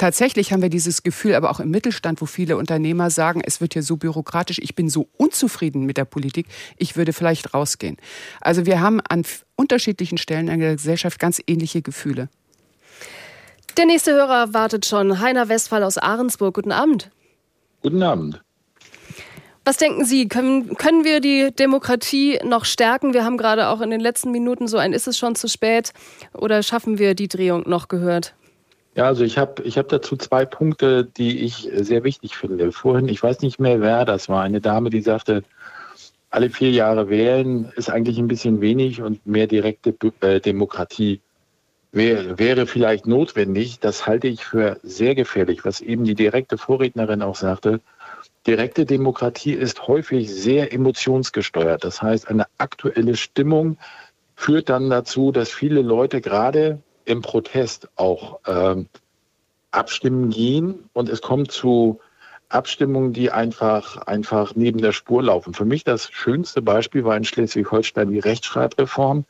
Tatsächlich haben wir dieses Gefühl, aber auch im Mittelstand, wo viele Unternehmer sagen, es wird hier so bürokratisch, ich bin so unzufrieden mit der Politik, ich würde vielleicht rausgehen. Also wir haben an unterschiedlichen Stellen in der Gesellschaft ganz ähnliche Gefühle.
Der nächste Hörer wartet schon. Heiner Westphal aus Ahrensburg. Guten Abend.
Guten Abend.
Was denken Sie, können, können wir die Demokratie noch stärken? Wir haben gerade auch in den letzten Minuten so ein Ist es schon zu spät oder schaffen wir die Drehung noch gehört?
Ja, also ich habe ich hab dazu zwei Punkte, die ich sehr wichtig finde. Vorhin, ich weiß nicht mehr, wer das war, eine Dame, die sagte, alle vier Jahre wählen ist eigentlich ein bisschen wenig und mehr direkte äh, Demokratie wäre, wäre vielleicht notwendig. Das halte ich für sehr gefährlich, was eben die direkte Vorrednerin auch sagte. Direkte Demokratie ist häufig sehr emotionsgesteuert. Das heißt, eine aktuelle Stimmung führt dann dazu, dass viele Leute gerade im Protest auch ähm, abstimmen gehen und es kommt zu Abstimmungen, die einfach, einfach neben der Spur laufen. Für mich das schönste Beispiel war in Schleswig-Holstein die Rechtschreibreform.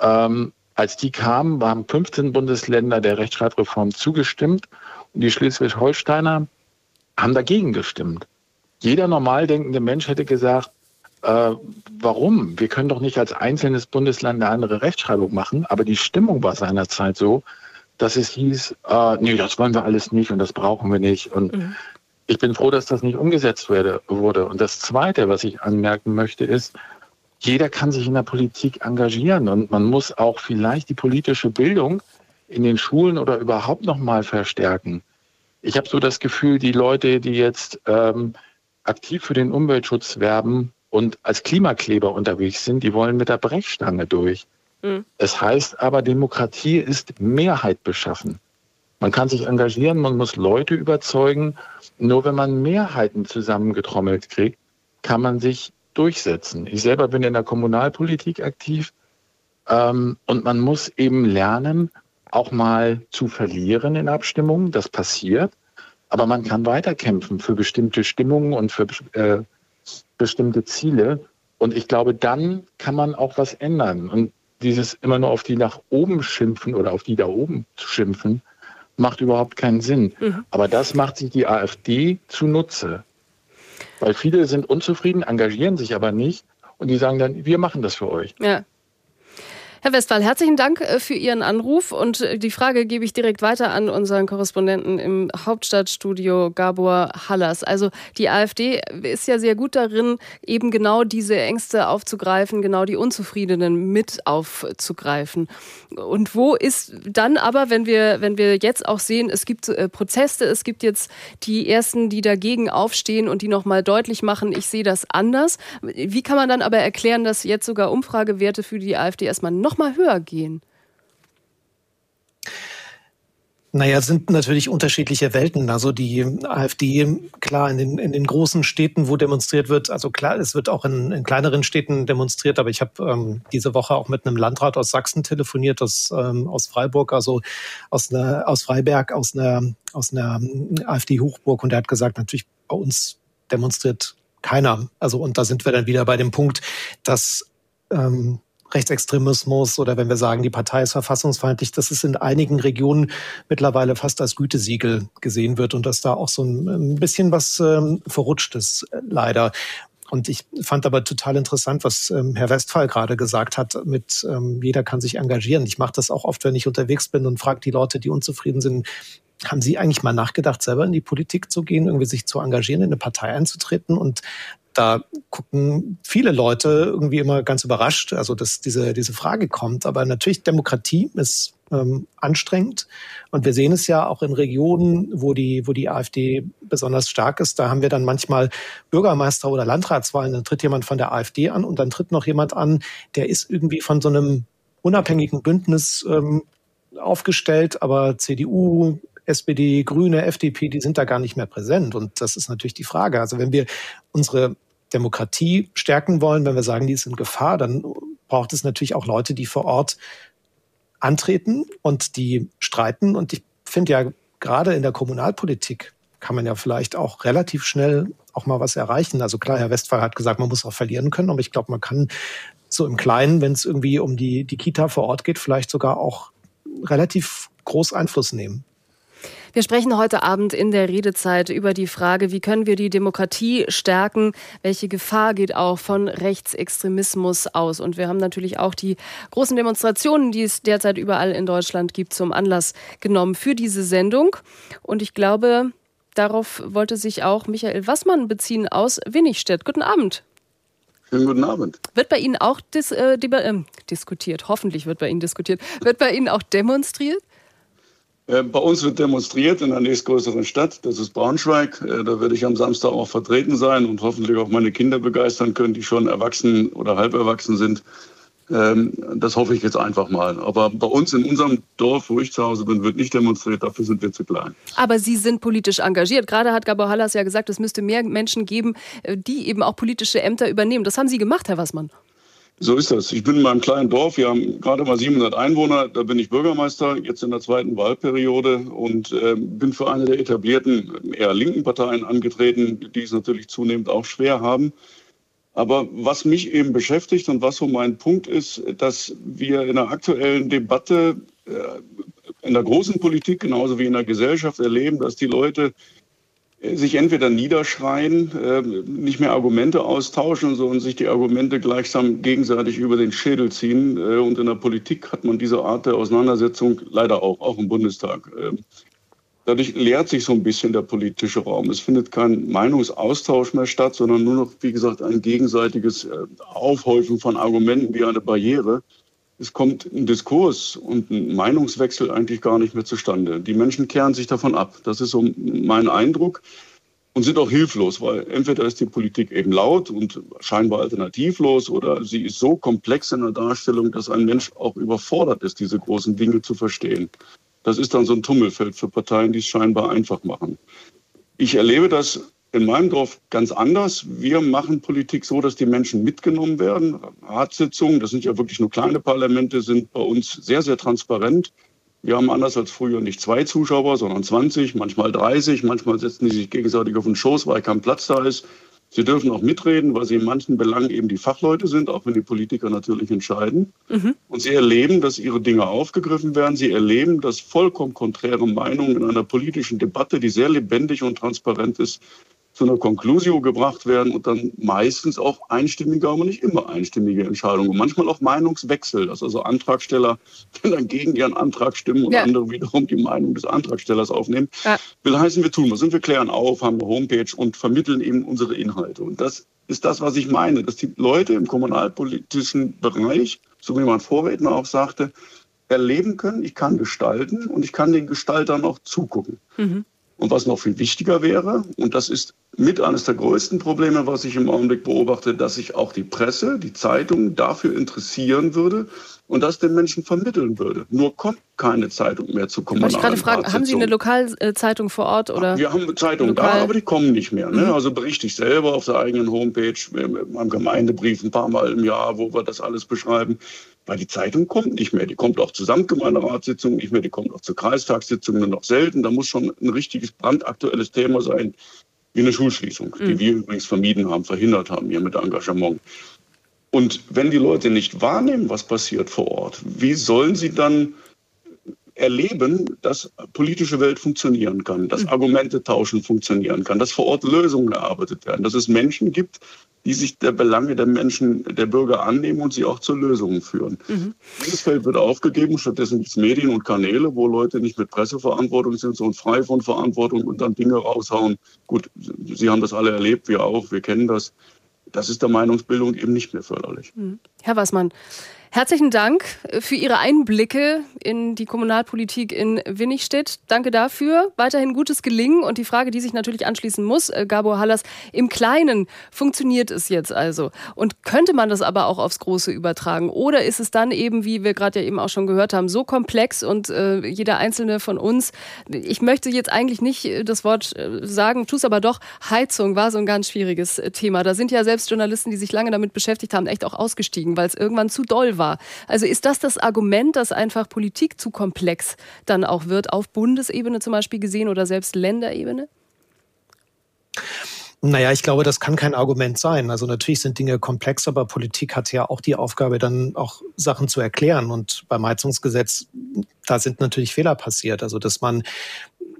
Ähm, als die kam, haben 15 Bundesländer der Rechtschreibreform zugestimmt und die Schleswig-Holsteiner haben dagegen gestimmt. Jeder normal denkende Mensch hätte gesagt, äh, warum? Wir können doch nicht als einzelnes Bundesland eine andere Rechtschreibung machen, aber die Stimmung war seinerzeit so, dass es hieß, äh, nee, das wollen wir alles nicht und das brauchen wir nicht. Und mhm. ich bin froh, dass das nicht umgesetzt werde, wurde. Und das Zweite, was ich anmerken möchte, ist, jeder kann sich in der Politik engagieren und man muss auch vielleicht die politische Bildung in den Schulen oder überhaupt noch mal verstärken. Ich habe so das Gefühl, die Leute, die jetzt ähm, aktiv für den Umweltschutz werben und als Klimakleber unterwegs sind, die wollen mit der Brechstange durch. Mhm. Es heißt aber, Demokratie ist Mehrheit beschaffen. Man kann sich engagieren, man muss Leute überzeugen. Nur wenn man Mehrheiten zusammengetrommelt kriegt, kann man sich durchsetzen. Ich selber bin in der Kommunalpolitik aktiv ähm, und man muss eben lernen, auch mal zu verlieren in Abstimmungen. Das passiert. Aber man kann weiterkämpfen für bestimmte Stimmungen und für äh, bestimmte Ziele. Und ich glaube, dann kann man auch was ändern. Und dieses immer nur auf die nach oben schimpfen oder auf die da oben zu schimpfen, macht überhaupt keinen Sinn. Mhm. Aber das macht sich die AfD zunutze. Weil viele sind unzufrieden, engagieren sich aber nicht und die sagen dann, wir machen das für euch.
Ja. Herr Westphal, herzlichen Dank äh, für Ihren Anruf und äh, die Frage gebe ich direkt weiter an unseren Korrespondenten im Hauptstadtstudio Gabor Hallas. Also die AfD ist ja sehr gut darin, eben genau diese Ängste aufzugreifen, genau die Unzufriedenen mit aufzugreifen. Und wo ist dann aber, wenn wir, wenn wir jetzt auch sehen, es gibt äh, Proteste, es gibt jetzt die ersten, die dagegen aufstehen und die nochmal deutlich machen, ich sehe das anders. Wie kann man dann aber erklären, dass jetzt sogar Umfragewerte für die AfD erstmal noch noch mal höher gehen?
Naja, es sind natürlich unterschiedliche Welten. Also die AfD, klar, in den, in den großen Städten, wo demonstriert wird, also klar, es wird auch in, in kleineren Städten demonstriert, aber ich habe ähm, diese Woche auch mit einem Landrat aus Sachsen telefoniert, aus, ähm, aus Freiburg, also aus, einer, aus Freiberg, aus einer, aus einer AfD-Hochburg und der hat gesagt, natürlich bei uns demonstriert keiner. Also und da sind wir dann wieder bei dem Punkt, dass ähm, Rechtsextremismus oder wenn wir sagen, die Partei ist verfassungsfeindlich, dass es in einigen Regionen mittlerweile fast als Gütesiegel gesehen wird und dass da auch so ein, bisschen was ähm, verrutscht ist, äh, leider. Und ich fand aber total interessant, was ähm, Herr Westphal gerade gesagt hat, mit ähm, jeder kann sich engagieren. Ich mache das auch oft, wenn ich unterwegs bin und frage die Leute, die unzufrieden sind, haben Sie eigentlich mal nachgedacht, selber in die Politik zu gehen, irgendwie sich zu engagieren, in eine Partei einzutreten? Und da gucken viele Leute irgendwie immer ganz überrascht, also dass diese, diese Frage kommt. Aber natürlich, Demokratie ist ähm, anstrengend. Und wir sehen es ja auch in Regionen, wo die, wo die AfD besonders stark ist. Da haben wir dann manchmal Bürgermeister- oder Landratswahlen. Dann tritt jemand von der AfD an und dann tritt noch jemand an, der ist irgendwie von so einem unabhängigen Bündnis ähm, aufgestellt, aber CDU, SPD, Grüne, FDP, die sind da gar nicht mehr präsent. Und das ist natürlich die Frage. Also wenn wir unsere Demokratie stärken wollen, wenn wir sagen, die ist in Gefahr, dann braucht es natürlich auch Leute, die vor Ort antreten und die streiten. Und ich finde ja, gerade in der Kommunalpolitik kann man ja vielleicht auch relativ schnell auch mal was erreichen. Also klar, Herr Westphal hat gesagt, man muss auch verlieren können, aber ich glaube, man kann so im Kleinen, wenn es irgendwie um die, die Kita vor Ort geht, vielleicht sogar auch relativ groß Einfluss nehmen.
Wir sprechen heute Abend in der Redezeit über die Frage, wie können wir die Demokratie stärken? Welche Gefahr geht auch von Rechtsextremismus aus? Und wir haben natürlich auch die großen Demonstrationen, die es derzeit überall in Deutschland gibt, zum Anlass genommen für diese Sendung. Und ich glaube, darauf wollte sich auch Michael Wassmann beziehen aus Winnigstedt. Guten Abend.
Schönen guten Abend.
Wird bei Ihnen auch dis äh, äh, diskutiert? Hoffentlich wird bei Ihnen diskutiert. Wird bei Ihnen auch demonstriert?
Äh, bei uns wird demonstriert in der nächstgrößeren Stadt, das ist Braunschweig. Äh, da werde ich am Samstag auch vertreten sein und hoffentlich auch meine Kinder begeistern können, die schon erwachsen oder halb erwachsen sind. Ähm, das hoffe ich jetzt einfach mal. Aber bei uns in unserem Dorf, wo ich zu Hause bin, wird nicht demonstriert, dafür sind wir zu klein.
Aber Sie sind politisch engagiert. Gerade hat Gabor Hallas ja gesagt, es müsste mehr Menschen geben, äh, die eben auch politische Ämter übernehmen. Das haben Sie gemacht, Herr Wassmann.
So ist das. Ich bin in meinem kleinen Dorf. Wir haben gerade mal 700 Einwohner. Da bin ich Bürgermeister, jetzt in der zweiten Wahlperiode und äh, bin für eine der etablierten, eher linken Parteien angetreten, die es natürlich zunehmend auch schwer haben. Aber was mich eben beschäftigt und was so mein Punkt ist, dass wir in der aktuellen Debatte, äh, in der großen Politik genauso wie in der Gesellschaft erleben, dass die Leute sich entweder niederschreien, äh, nicht mehr Argumente austauschen und sich die Argumente gleichsam gegenseitig über den Schädel ziehen. Äh, und in der Politik hat man diese Art der Auseinandersetzung leider auch, auch im Bundestag. Äh, dadurch leert sich so ein bisschen der politische Raum. Es findet kein Meinungsaustausch mehr statt, sondern nur noch, wie gesagt, ein gegenseitiges Aufhäufen von Argumenten wie eine Barriere es kommt ein Diskurs und ein Meinungswechsel eigentlich gar nicht mehr zustande. Die Menschen kehren sich davon ab. Das ist so mein Eindruck und sind auch hilflos, weil entweder ist die Politik eben laut und scheinbar alternativlos oder sie ist so komplex in der Darstellung, dass ein Mensch auch überfordert ist, diese großen Dinge zu verstehen. Das ist dann so ein Tummelfeld für Parteien, die es scheinbar einfach machen. Ich erlebe das in meinem Dorf ganz anders. Wir machen Politik so, dass die Menschen mitgenommen werden. Ratssitzungen, das sind ja wirklich nur kleine Parlamente, sind bei uns sehr, sehr transparent. Wir haben anders als früher nicht zwei Zuschauer, sondern 20, manchmal 30. Manchmal setzen die sich gegenseitig auf den Schoß, weil kein Platz da ist. Sie dürfen auch mitreden, weil sie in manchen Belangen eben die Fachleute sind, auch wenn die Politiker natürlich entscheiden. Mhm. Und sie erleben, dass ihre Dinge aufgegriffen werden. Sie erleben, dass vollkommen konträre Meinungen in einer politischen Debatte, die sehr lebendig und transparent ist, zu einer Conclusio gebracht werden und dann meistens auch einstimmige, aber nicht immer einstimmige Entscheidungen. Und manchmal auch Meinungswechsel, dass also Antragsteller dann gegen ihren Antrag stimmen und ja. andere wiederum die Meinung des Antragstellers aufnehmen. Ja. Will heißen, wir tun was. Und wir klären auf, haben eine Homepage und vermitteln eben unsere Inhalte. Und das ist das, was ich meine, dass die Leute im kommunalpolitischen Bereich, so wie mein Vorredner auch sagte, erleben können, ich kann gestalten und ich kann den Gestaltern auch zugucken. Mhm. Und was noch viel wichtiger wäre, und das ist mit eines der größten Probleme, was ich im Augenblick beobachte, dass sich auch die Presse, die Zeitung dafür interessieren würde und das den Menschen vermitteln würde. Nur kommt keine Zeitung mehr zu kommunalen
Wollte ich gerade fragen, haben Sie eine Lokalzeitung vor Ort? Oder
Wir haben Zeitungen da, aber die kommen nicht mehr. Ne? Mhm. Also berichte ich selber auf der eigenen Homepage, mit meinem Gemeindebrief ein paar Mal im Jahr, wo wir das alles beschreiben. Weil die Zeitung kommt nicht mehr. Die kommt auch zu Samtgemeinderatssitzungen nicht mehr, die kommt auch zu Kreistagssitzungen nur noch selten. Da muss schon ein richtiges brandaktuelles Thema sein, wie eine Schulschließung, mhm. die wir übrigens vermieden haben, verhindert haben hier mit Engagement. Und wenn die Leute nicht wahrnehmen, was passiert vor Ort, wie sollen sie dann erleben, dass politische Welt funktionieren kann, dass mhm. Argumente tauschen funktionieren kann, dass vor Ort Lösungen erarbeitet werden, dass es Menschen gibt, die sich der Belange der Menschen, der Bürger annehmen und sie auch zu Lösungen führen. Mhm. Dieses Feld wird aufgegeben, stattdessen gibt es Medien und Kanäle, wo Leute nicht mit Presseverantwortung sind, sondern frei von Verantwortung und dann Dinge raushauen. Gut, Sie haben das alle erlebt, wir auch, wir kennen das. Das ist der Meinungsbildung eben nicht mehr förderlich.
Mhm. Herr Wassmann, Herzlichen Dank für Ihre Einblicke in die Kommunalpolitik in Winnigstedt. Danke dafür. Weiterhin gutes Gelingen. Und die Frage, die sich natürlich anschließen muss, äh, Gabor Hallas, im Kleinen funktioniert es jetzt also? Und könnte man das aber auch aufs Große übertragen? Oder ist es dann eben, wie wir gerade ja eben auch schon gehört haben, so komplex und äh, jeder einzelne von uns, ich möchte jetzt eigentlich nicht äh, das Wort äh, sagen, tu es aber doch, Heizung war so ein ganz schwieriges Thema. Da sind ja selbst Journalisten, die sich lange damit beschäftigt haben, echt auch ausgestiegen, weil es irgendwann zu doll war war. Also ist das das Argument, dass einfach Politik zu komplex dann auch wird, auf Bundesebene zum Beispiel gesehen oder selbst Länderebene?
Naja, ich glaube, das kann kein Argument sein. Also natürlich sind Dinge komplex, aber Politik hat ja auch die Aufgabe, dann auch Sachen zu erklären. Und beim Heizungsgesetz, da sind natürlich Fehler passiert. Also dass man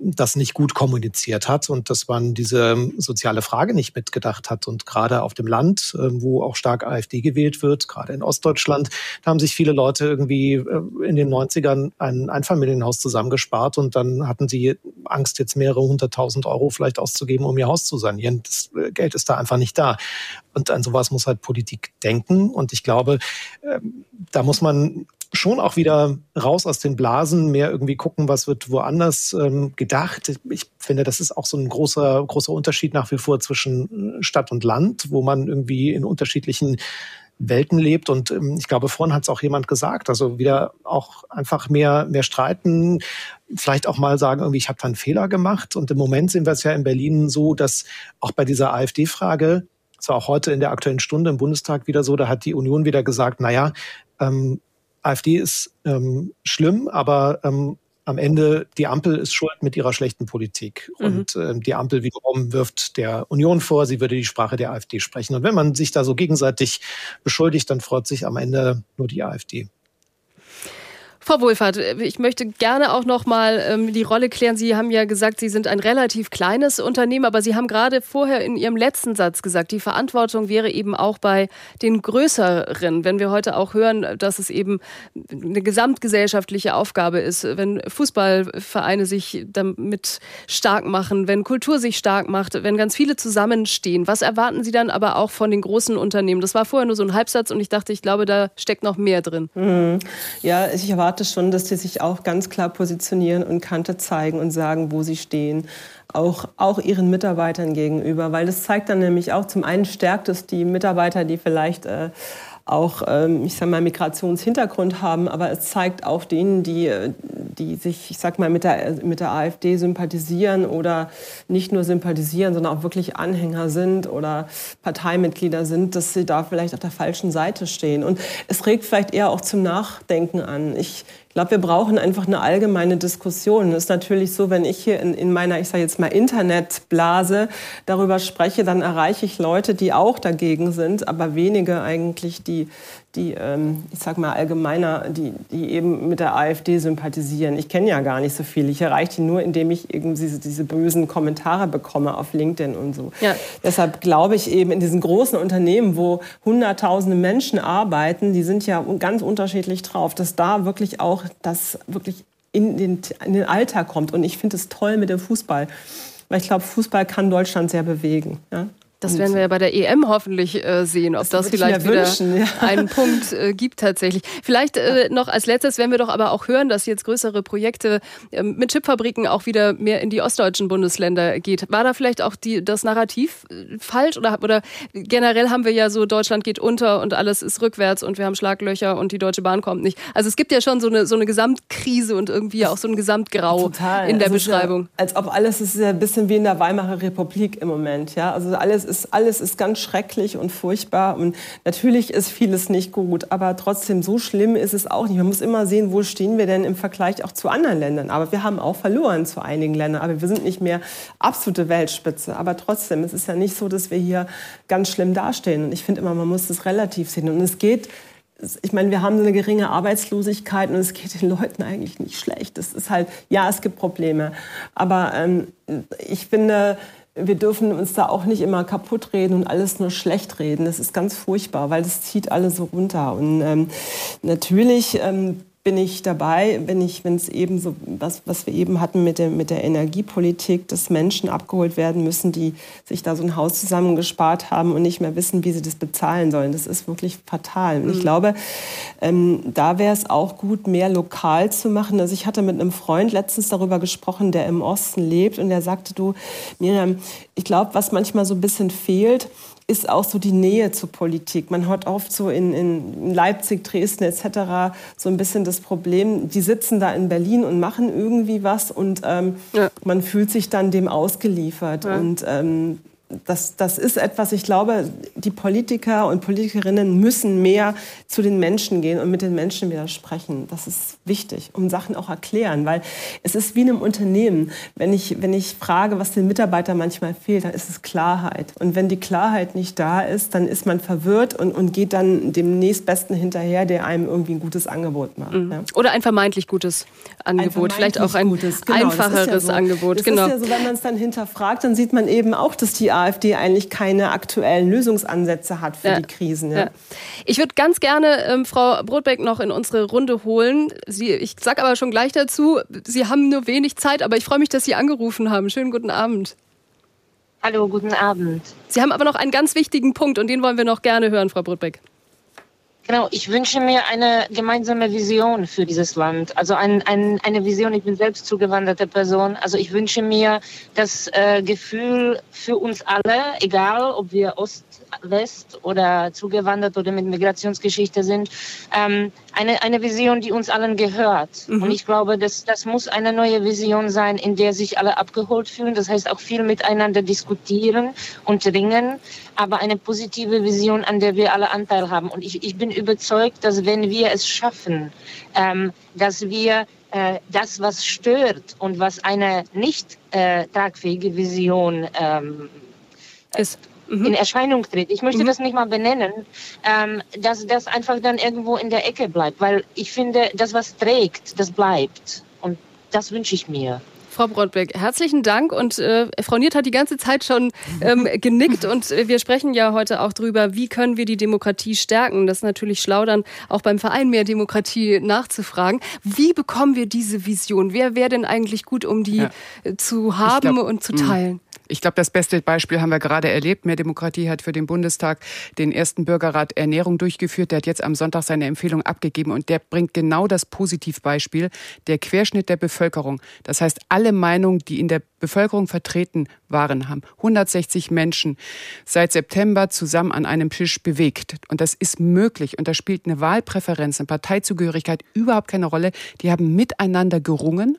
das nicht gut kommuniziert hat und dass man diese ähm, soziale Frage nicht mitgedacht hat. Und gerade auf dem Land, ähm, wo auch stark AfD gewählt wird, gerade in Ostdeutschland, da haben sich viele Leute irgendwie äh, in den 90ern ein Einfamilienhaus zusammengespart und dann hatten sie Angst, jetzt mehrere hunderttausend Euro vielleicht auszugeben, um ihr Haus zu sanieren. Das äh, Geld ist da einfach nicht da. Und an sowas muss halt Politik denken. Und ich glaube, ähm, da muss man schon auch wieder raus aus den Blasen, mehr irgendwie gucken, was wird woanders ähm, gedacht. Ich finde, das ist auch so ein großer, großer Unterschied nach wie vor zwischen äh, Stadt und Land, wo man irgendwie in unterschiedlichen Welten lebt. Und ähm, ich glaube, vorhin hat es auch jemand gesagt, also wieder auch einfach mehr, mehr streiten, vielleicht auch mal sagen, irgendwie, ich habe da einen Fehler gemacht. Und im Moment sehen wir es ja in Berlin so, dass auch bei dieser AfD-Frage, es war auch heute in der aktuellen Stunde im Bundestag wieder so, da hat die Union wieder gesagt, naja, ähm, AfD ist ähm, schlimm, aber ähm, am Ende die Ampel ist schuld mit ihrer schlechten Politik. Mhm. Und ähm, die Ampel wiederum wirft der Union vor, sie würde die Sprache der AfD sprechen. Und wenn man sich da so gegenseitig beschuldigt, dann freut sich am Ende nur die AfD.
Frau Wohlfahrt, ich möchte gerne auch noch mal ähm, die Rolle klären. Sie haben ja gesagt, Sie sind ein relativ kleines Unternehmen, aber Sie haben gerade vorher in Ihrem letzten Satz gesagt, die Verantwortung wäre eben auch bei den Größeren. Wenn wir heute auch hören, dass es eben eine gesamtgesellschaftliche Aufgabe ist, wenn Fußballvereine sich damit stark machen, wenn Kultur sich stark macht, wenn ganz viele zusammenstehen. Was erwarten Sie dann aber auch von den großen Unternehmen? Das war vorher nur so ein Halbsatz und ich dachte, ich glaube, da steckt noch mehr drin.
Mhm. Ja, ich erwarte erwarte schon, dass die sich auch ganz klar positionieren und Kante zeigen und sagen, wo sie stehen. Auch, auch ihren Mitarbeitern gegenüber, weil das zeigt dann nämlich auch, zum einen stärkt es die Mitarbeiter, die vielleicht äh, auch, ähm, ich sag mal, Migrationshintergrund haben, aber es zeigt auch denen, die, äh, die sich, ich sag mal, mit der, mit der AfD sympathisieren oder nicht nur sympathisieren, sondern auch wirklich Anhänger sind oder Parteimitglieder sind, dass sie da vielleicht auf der falschen Seite stehen. Und es regt vielleicht eher auch zum Nachdenken an. Ich ich glaube, wir brauchen einfach eine allgemeine Diskussion. Es ist natürlich so, wenn ich hier in, in meiner, ich sage jetzt mal, Internetblase darüber spreche, dann erreiche ich Leute, die auch dagegen sind, aber wenige eigentlich, die die, ähm, ich sag mal allgemeiner, die, die eben mit der AfD sympathisieren. Ich kenne ja gar nicht so viel. Ich erreiche die nur, indem ich irgendwie diese, diese bösen Kommentare bekomme auf LinkedIn und so. Ja. Deshalb glaube ich eben in diesen großen Unternehmen, wo hunderttausende Menschen arbeiten, die sind ja ganz unterschiedlich drauf, dass da wirklich auch das wirklich in den, in den Alltag kommt. Und ich finde es toll mit dem Fußball. Weil ich glaube, Fußball kann Deutschland sehr bewegen. Ja?
Das werden wir ja bei der EM hoffentlich äh, sehen, ob das, das vielleicht wieder wünschen, ja. einen Punkt äh, gibt tatsächlich. Vielleicht äh, noch als letztes werden wir doch aber auch hören, dass jetzt größere Projekte ähm, mit Chipfabriken auch wieder mehr in die ostdeutschen Bundesländer geht. War da vielleicht auch die, das Narrativ äh, falsch oder, oder generell haben wir ja so, Deutschland geht unter und alles ist rückwärts und wir haben Schlaglöcher und die Deutsche Bahn kommt nicht. Also es gibt ja schon so eine, so eine Gesamtkrise und irgendwie auch so ein Gesamtgrau Total. in der Beschreibung. Ja,
als ob alles ist ja ein bisschen wie in der Weimarer Republik im Moment. Ja? Also alles ist, alles ist ganz schrecklich und furchtbar. Und natürlich ist vieles nicht gut, aber trotzdem so schlimm ist es auch nicht. Man muss immer sehen, wo stehen wir denn im Vergleich auch zu anderen Ländern. Aber wir haben auch verloren zu einigen Ländern. Aber wir sind nicht mehr absolute Weltspitze. Aber trotzdem, es ist ja nicht so, dass wir hier ganz schlimm dastehen. Und ich finde immer, man muss das relativ sehen. Und es geht ich meine, wir haben eine geringe Arbeitslosigkeit und es geht den Leuten eigentlich nicht schlecht. Das ist halt, ja, es gibt Probleme. Aber ähm, ich finde, wir dürfen uns da auch nicht immer kaputt reden und alles nur schlecht reden. Das ist ganz furchtbar, weil das zieht alle so runter. Und ähm, natürlich ähm, bin ich dabei, wenn ich, wenn es eben so, was, was wir eben hatten mit der, mit der Energiepolitik, dass Menschen abgeholt werden müssen, die sich da so ein Haus zusammengespart haben und nicht mehr wissen, wie sie das bezahlen sollen. Das ist wirklich fatal. Und mhm. ich glaube, ähm, da wäre es auch gut, mehr lokal zu machen. Also ich hatte mit einem Freund letztens darüber gesprochen, der im Osten lebt und der sagte, du, Miriam, ich glaube, was manchmal so ein bisschen fehlt, ist auch so die Nähe zur Politik. Man hört oft so in, in Leipzig, Dresden etc. so ein bisschen das Problem, die sitzen da in Berlin und machen irgendwie was und ähm, ja. man fühlt sich dann dem ausgeliefert. Ja. Und ähm, das, das ist etwas, ich glaube, die Politiker und Politikerinnen müssen mehr zu den Menschen gehen und mit den Menschen wieder sprechen. Das ist wichtig, um Sachen auch erklären, weil es ist wie in einem Unternehmen. Wenn ich, wenn ich frage, was den Mitarbeitern manchmal fehlt, dann ist es Klarheit. Und wenn die Klarheit nicht da ist, dann ist man verwirrt und, und geht dann dem nächstbesten hinterher, der einem irgendwie ein gutes Angebot macht. Mhm.
Ja. Oder ein vermeintlich gutes Angebot, vielleicht auch ein gutes, genau, einfacheres ja so. Angebot.
Das genau. ist ja so, wenn man es dann hinterfragt, dann sieht man eben auch, dass die AfD eigentlich keine aktuellen Lösungsansätze hat für ja. die Krisen. Ja.
Ich würde ganz gerne ähm, Frau Brotbeck noch in unsere Runde holen. Sie, ich sage aber schon gleich dazu, Sie haben nur wenig Zeit, aber ich freue mich, dass Sie angerufen haben. Schönen guten Abend.
Hallo, guten Abend.
Sie haben aber noch einen ganz wichtigen Punkt und den wollen wir noch gerne hören, Frau Brotbeck.
Genau, ich wünsche mir eine gemeinsame Vision für dieses Land. Also ein, ein, eine Vision, ich bin selbst zugewanderte Person. Also ich wünsche mir das äh, Gefühl für uns alle, egal ob wir Ost, West oder zugewandert oder mit Migrationsgeschichte sind, ähm, eine, eine Vision, die uns allen gehört. Mhm. Und ich glaube, das, das muss eine neue Vision sein, in der sich alle abgeholt fühlen. Das heißt auch viel miteinander diskutieren und ringen, aber eine positive Vision, an der wir alle Anteil haben. Und ich, ich bin überzeugt, dass wenn wir es schaffen, ähm, dass wir äh, das, was stört und was eine nicht äh, tragfähige Vision ähm, ist mhm. in Erscheinung tritt, ich möchte mhm. das nicht mal benennen, ähm, dass das einfach dann irgendwo in der Ecke bleibt. Weil ich finde, das, was trägt, das bleibt. Und das wünsche ich mir.
Frau Brondbeck, herzlichen Dank. Und äh, Frau Niert hat die ganze Zeit schon ähm, genickt. Und äh, wir sprechen ja heute auch darüber, wie können wir die Demokratie stärken. Das ist natürlich schlau, dann auch beim Verein mehr Demokratie nachzufragen. Wie bekommen wir diese Vision? Wer wäre denn eigentlich gut, um die ja. Äh, zu haben glaub, und zu teilen?
Ich glaube, das beste Beispiel haben wir gerade erlebt. Mehr Demokratie hat für den Bundestag den ersten Bürgerrat Ernährung durchgeführt. Der hat jetzt am Sonntag seine Empfehlung abgegeben und der bringt genau das Positivbeispiel, der Querschnitt der Bevölkerung. Das heißt, alle Meinungen, die in der Bevölkerung vertreten waren, haben 160 Menschen seit September zusammen an einem Tisch bewegt. Und das ist möglich. Und da spielt eine Wahlpräferenz, eine Parteizugehörigkeit überhaupt keine Rolle. Die haben miteinander gerungen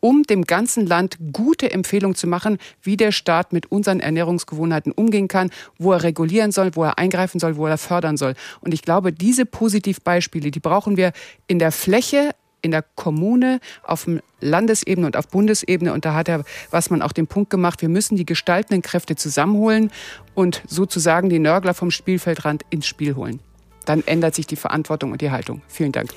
um dem ganzen Land gute Empfehlungen zu machen, wie der Staat mit unseren Ernährungsgewohnheiten umgehen kann, wo er regulieren soll, wo er eingreifen soll, wo er fördern soll. Und ich glaube, diese Positivbeispiele, die brauchen wir in der Fläche, in der Kommune, auf dem Landesebene und auf Bundesebene. Und da hat er, was man auch den Punkt gemacht, wir müssen die gestaltenden Kräfte zusammenholen und sozusagen die Nörgler vom Spielfeldrand ins Spiel holen. Dann ändert sich die Verantwortung und die Haltung. Vielen Dank.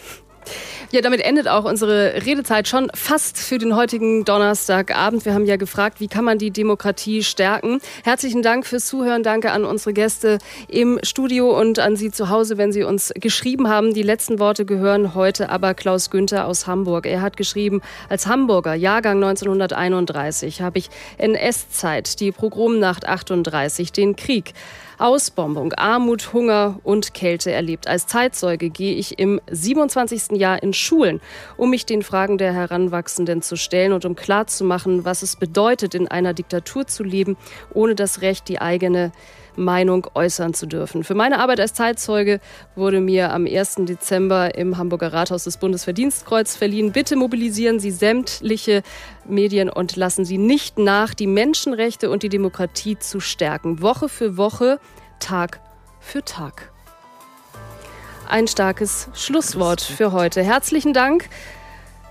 Ja, damit endet auch unsere Redezeit schon fast für den heutigen Donnerstagabend. Wir haben ja gefragt, wie kann man die Demokratie stärken. Herzlichen Dank fürs Zuhören. Danke an unsere Gäste im Studio und an Sie zu Hause, wenn Sie uns geschrieben haben. Die letzten Worte gehören heute aber Klaus Günther aus Hamburg. Er hat geschrieben, als Hamburger, Jahrgang 1931, habe ich NS-Zeit, die Progromnacht 38, den Krieg Ausbombung, Armut, Hunger und Kälte erlebt. Als Zeitzeuge gehe ich im 27. Jahr in Schulen, um mich den Fragen der Heranwachsenden zu stellen und um klarzumachen, was es bedeutet, in einer Diktatur zu leben, ohne das Recht, die eigene Meinung äußern zu dürfen. Für meine Arbeit als Zeitzeuge wurde mir am 1. Dezember im Hamburger Rathaus das Bundesverdienstkreuz verliehen. Bitte mobilisieren Sie sämtliche Medien und lassen Sie nicht nach, die Menschenrechte und die Demokratie zu stärken. Woche für Woche, Tag für Tag. Ein starkes Schlusswort für heute. Herzlichen Dank.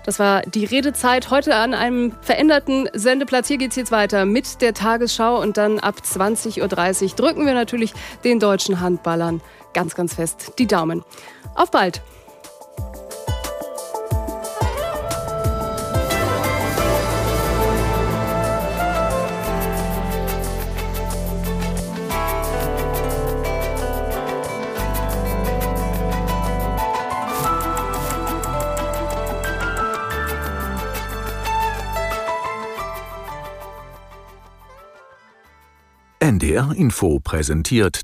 Das war die Redezeit heute an einem veränderten Sendeplatz. Hier geht es jetzt weiter mit der Tagesschau und dann ab 20.30 Uhr drücken wir natürlich den deutschen Handballern ganz, ganz fest die Daumen. Auf bald!
NDR Info präsentiert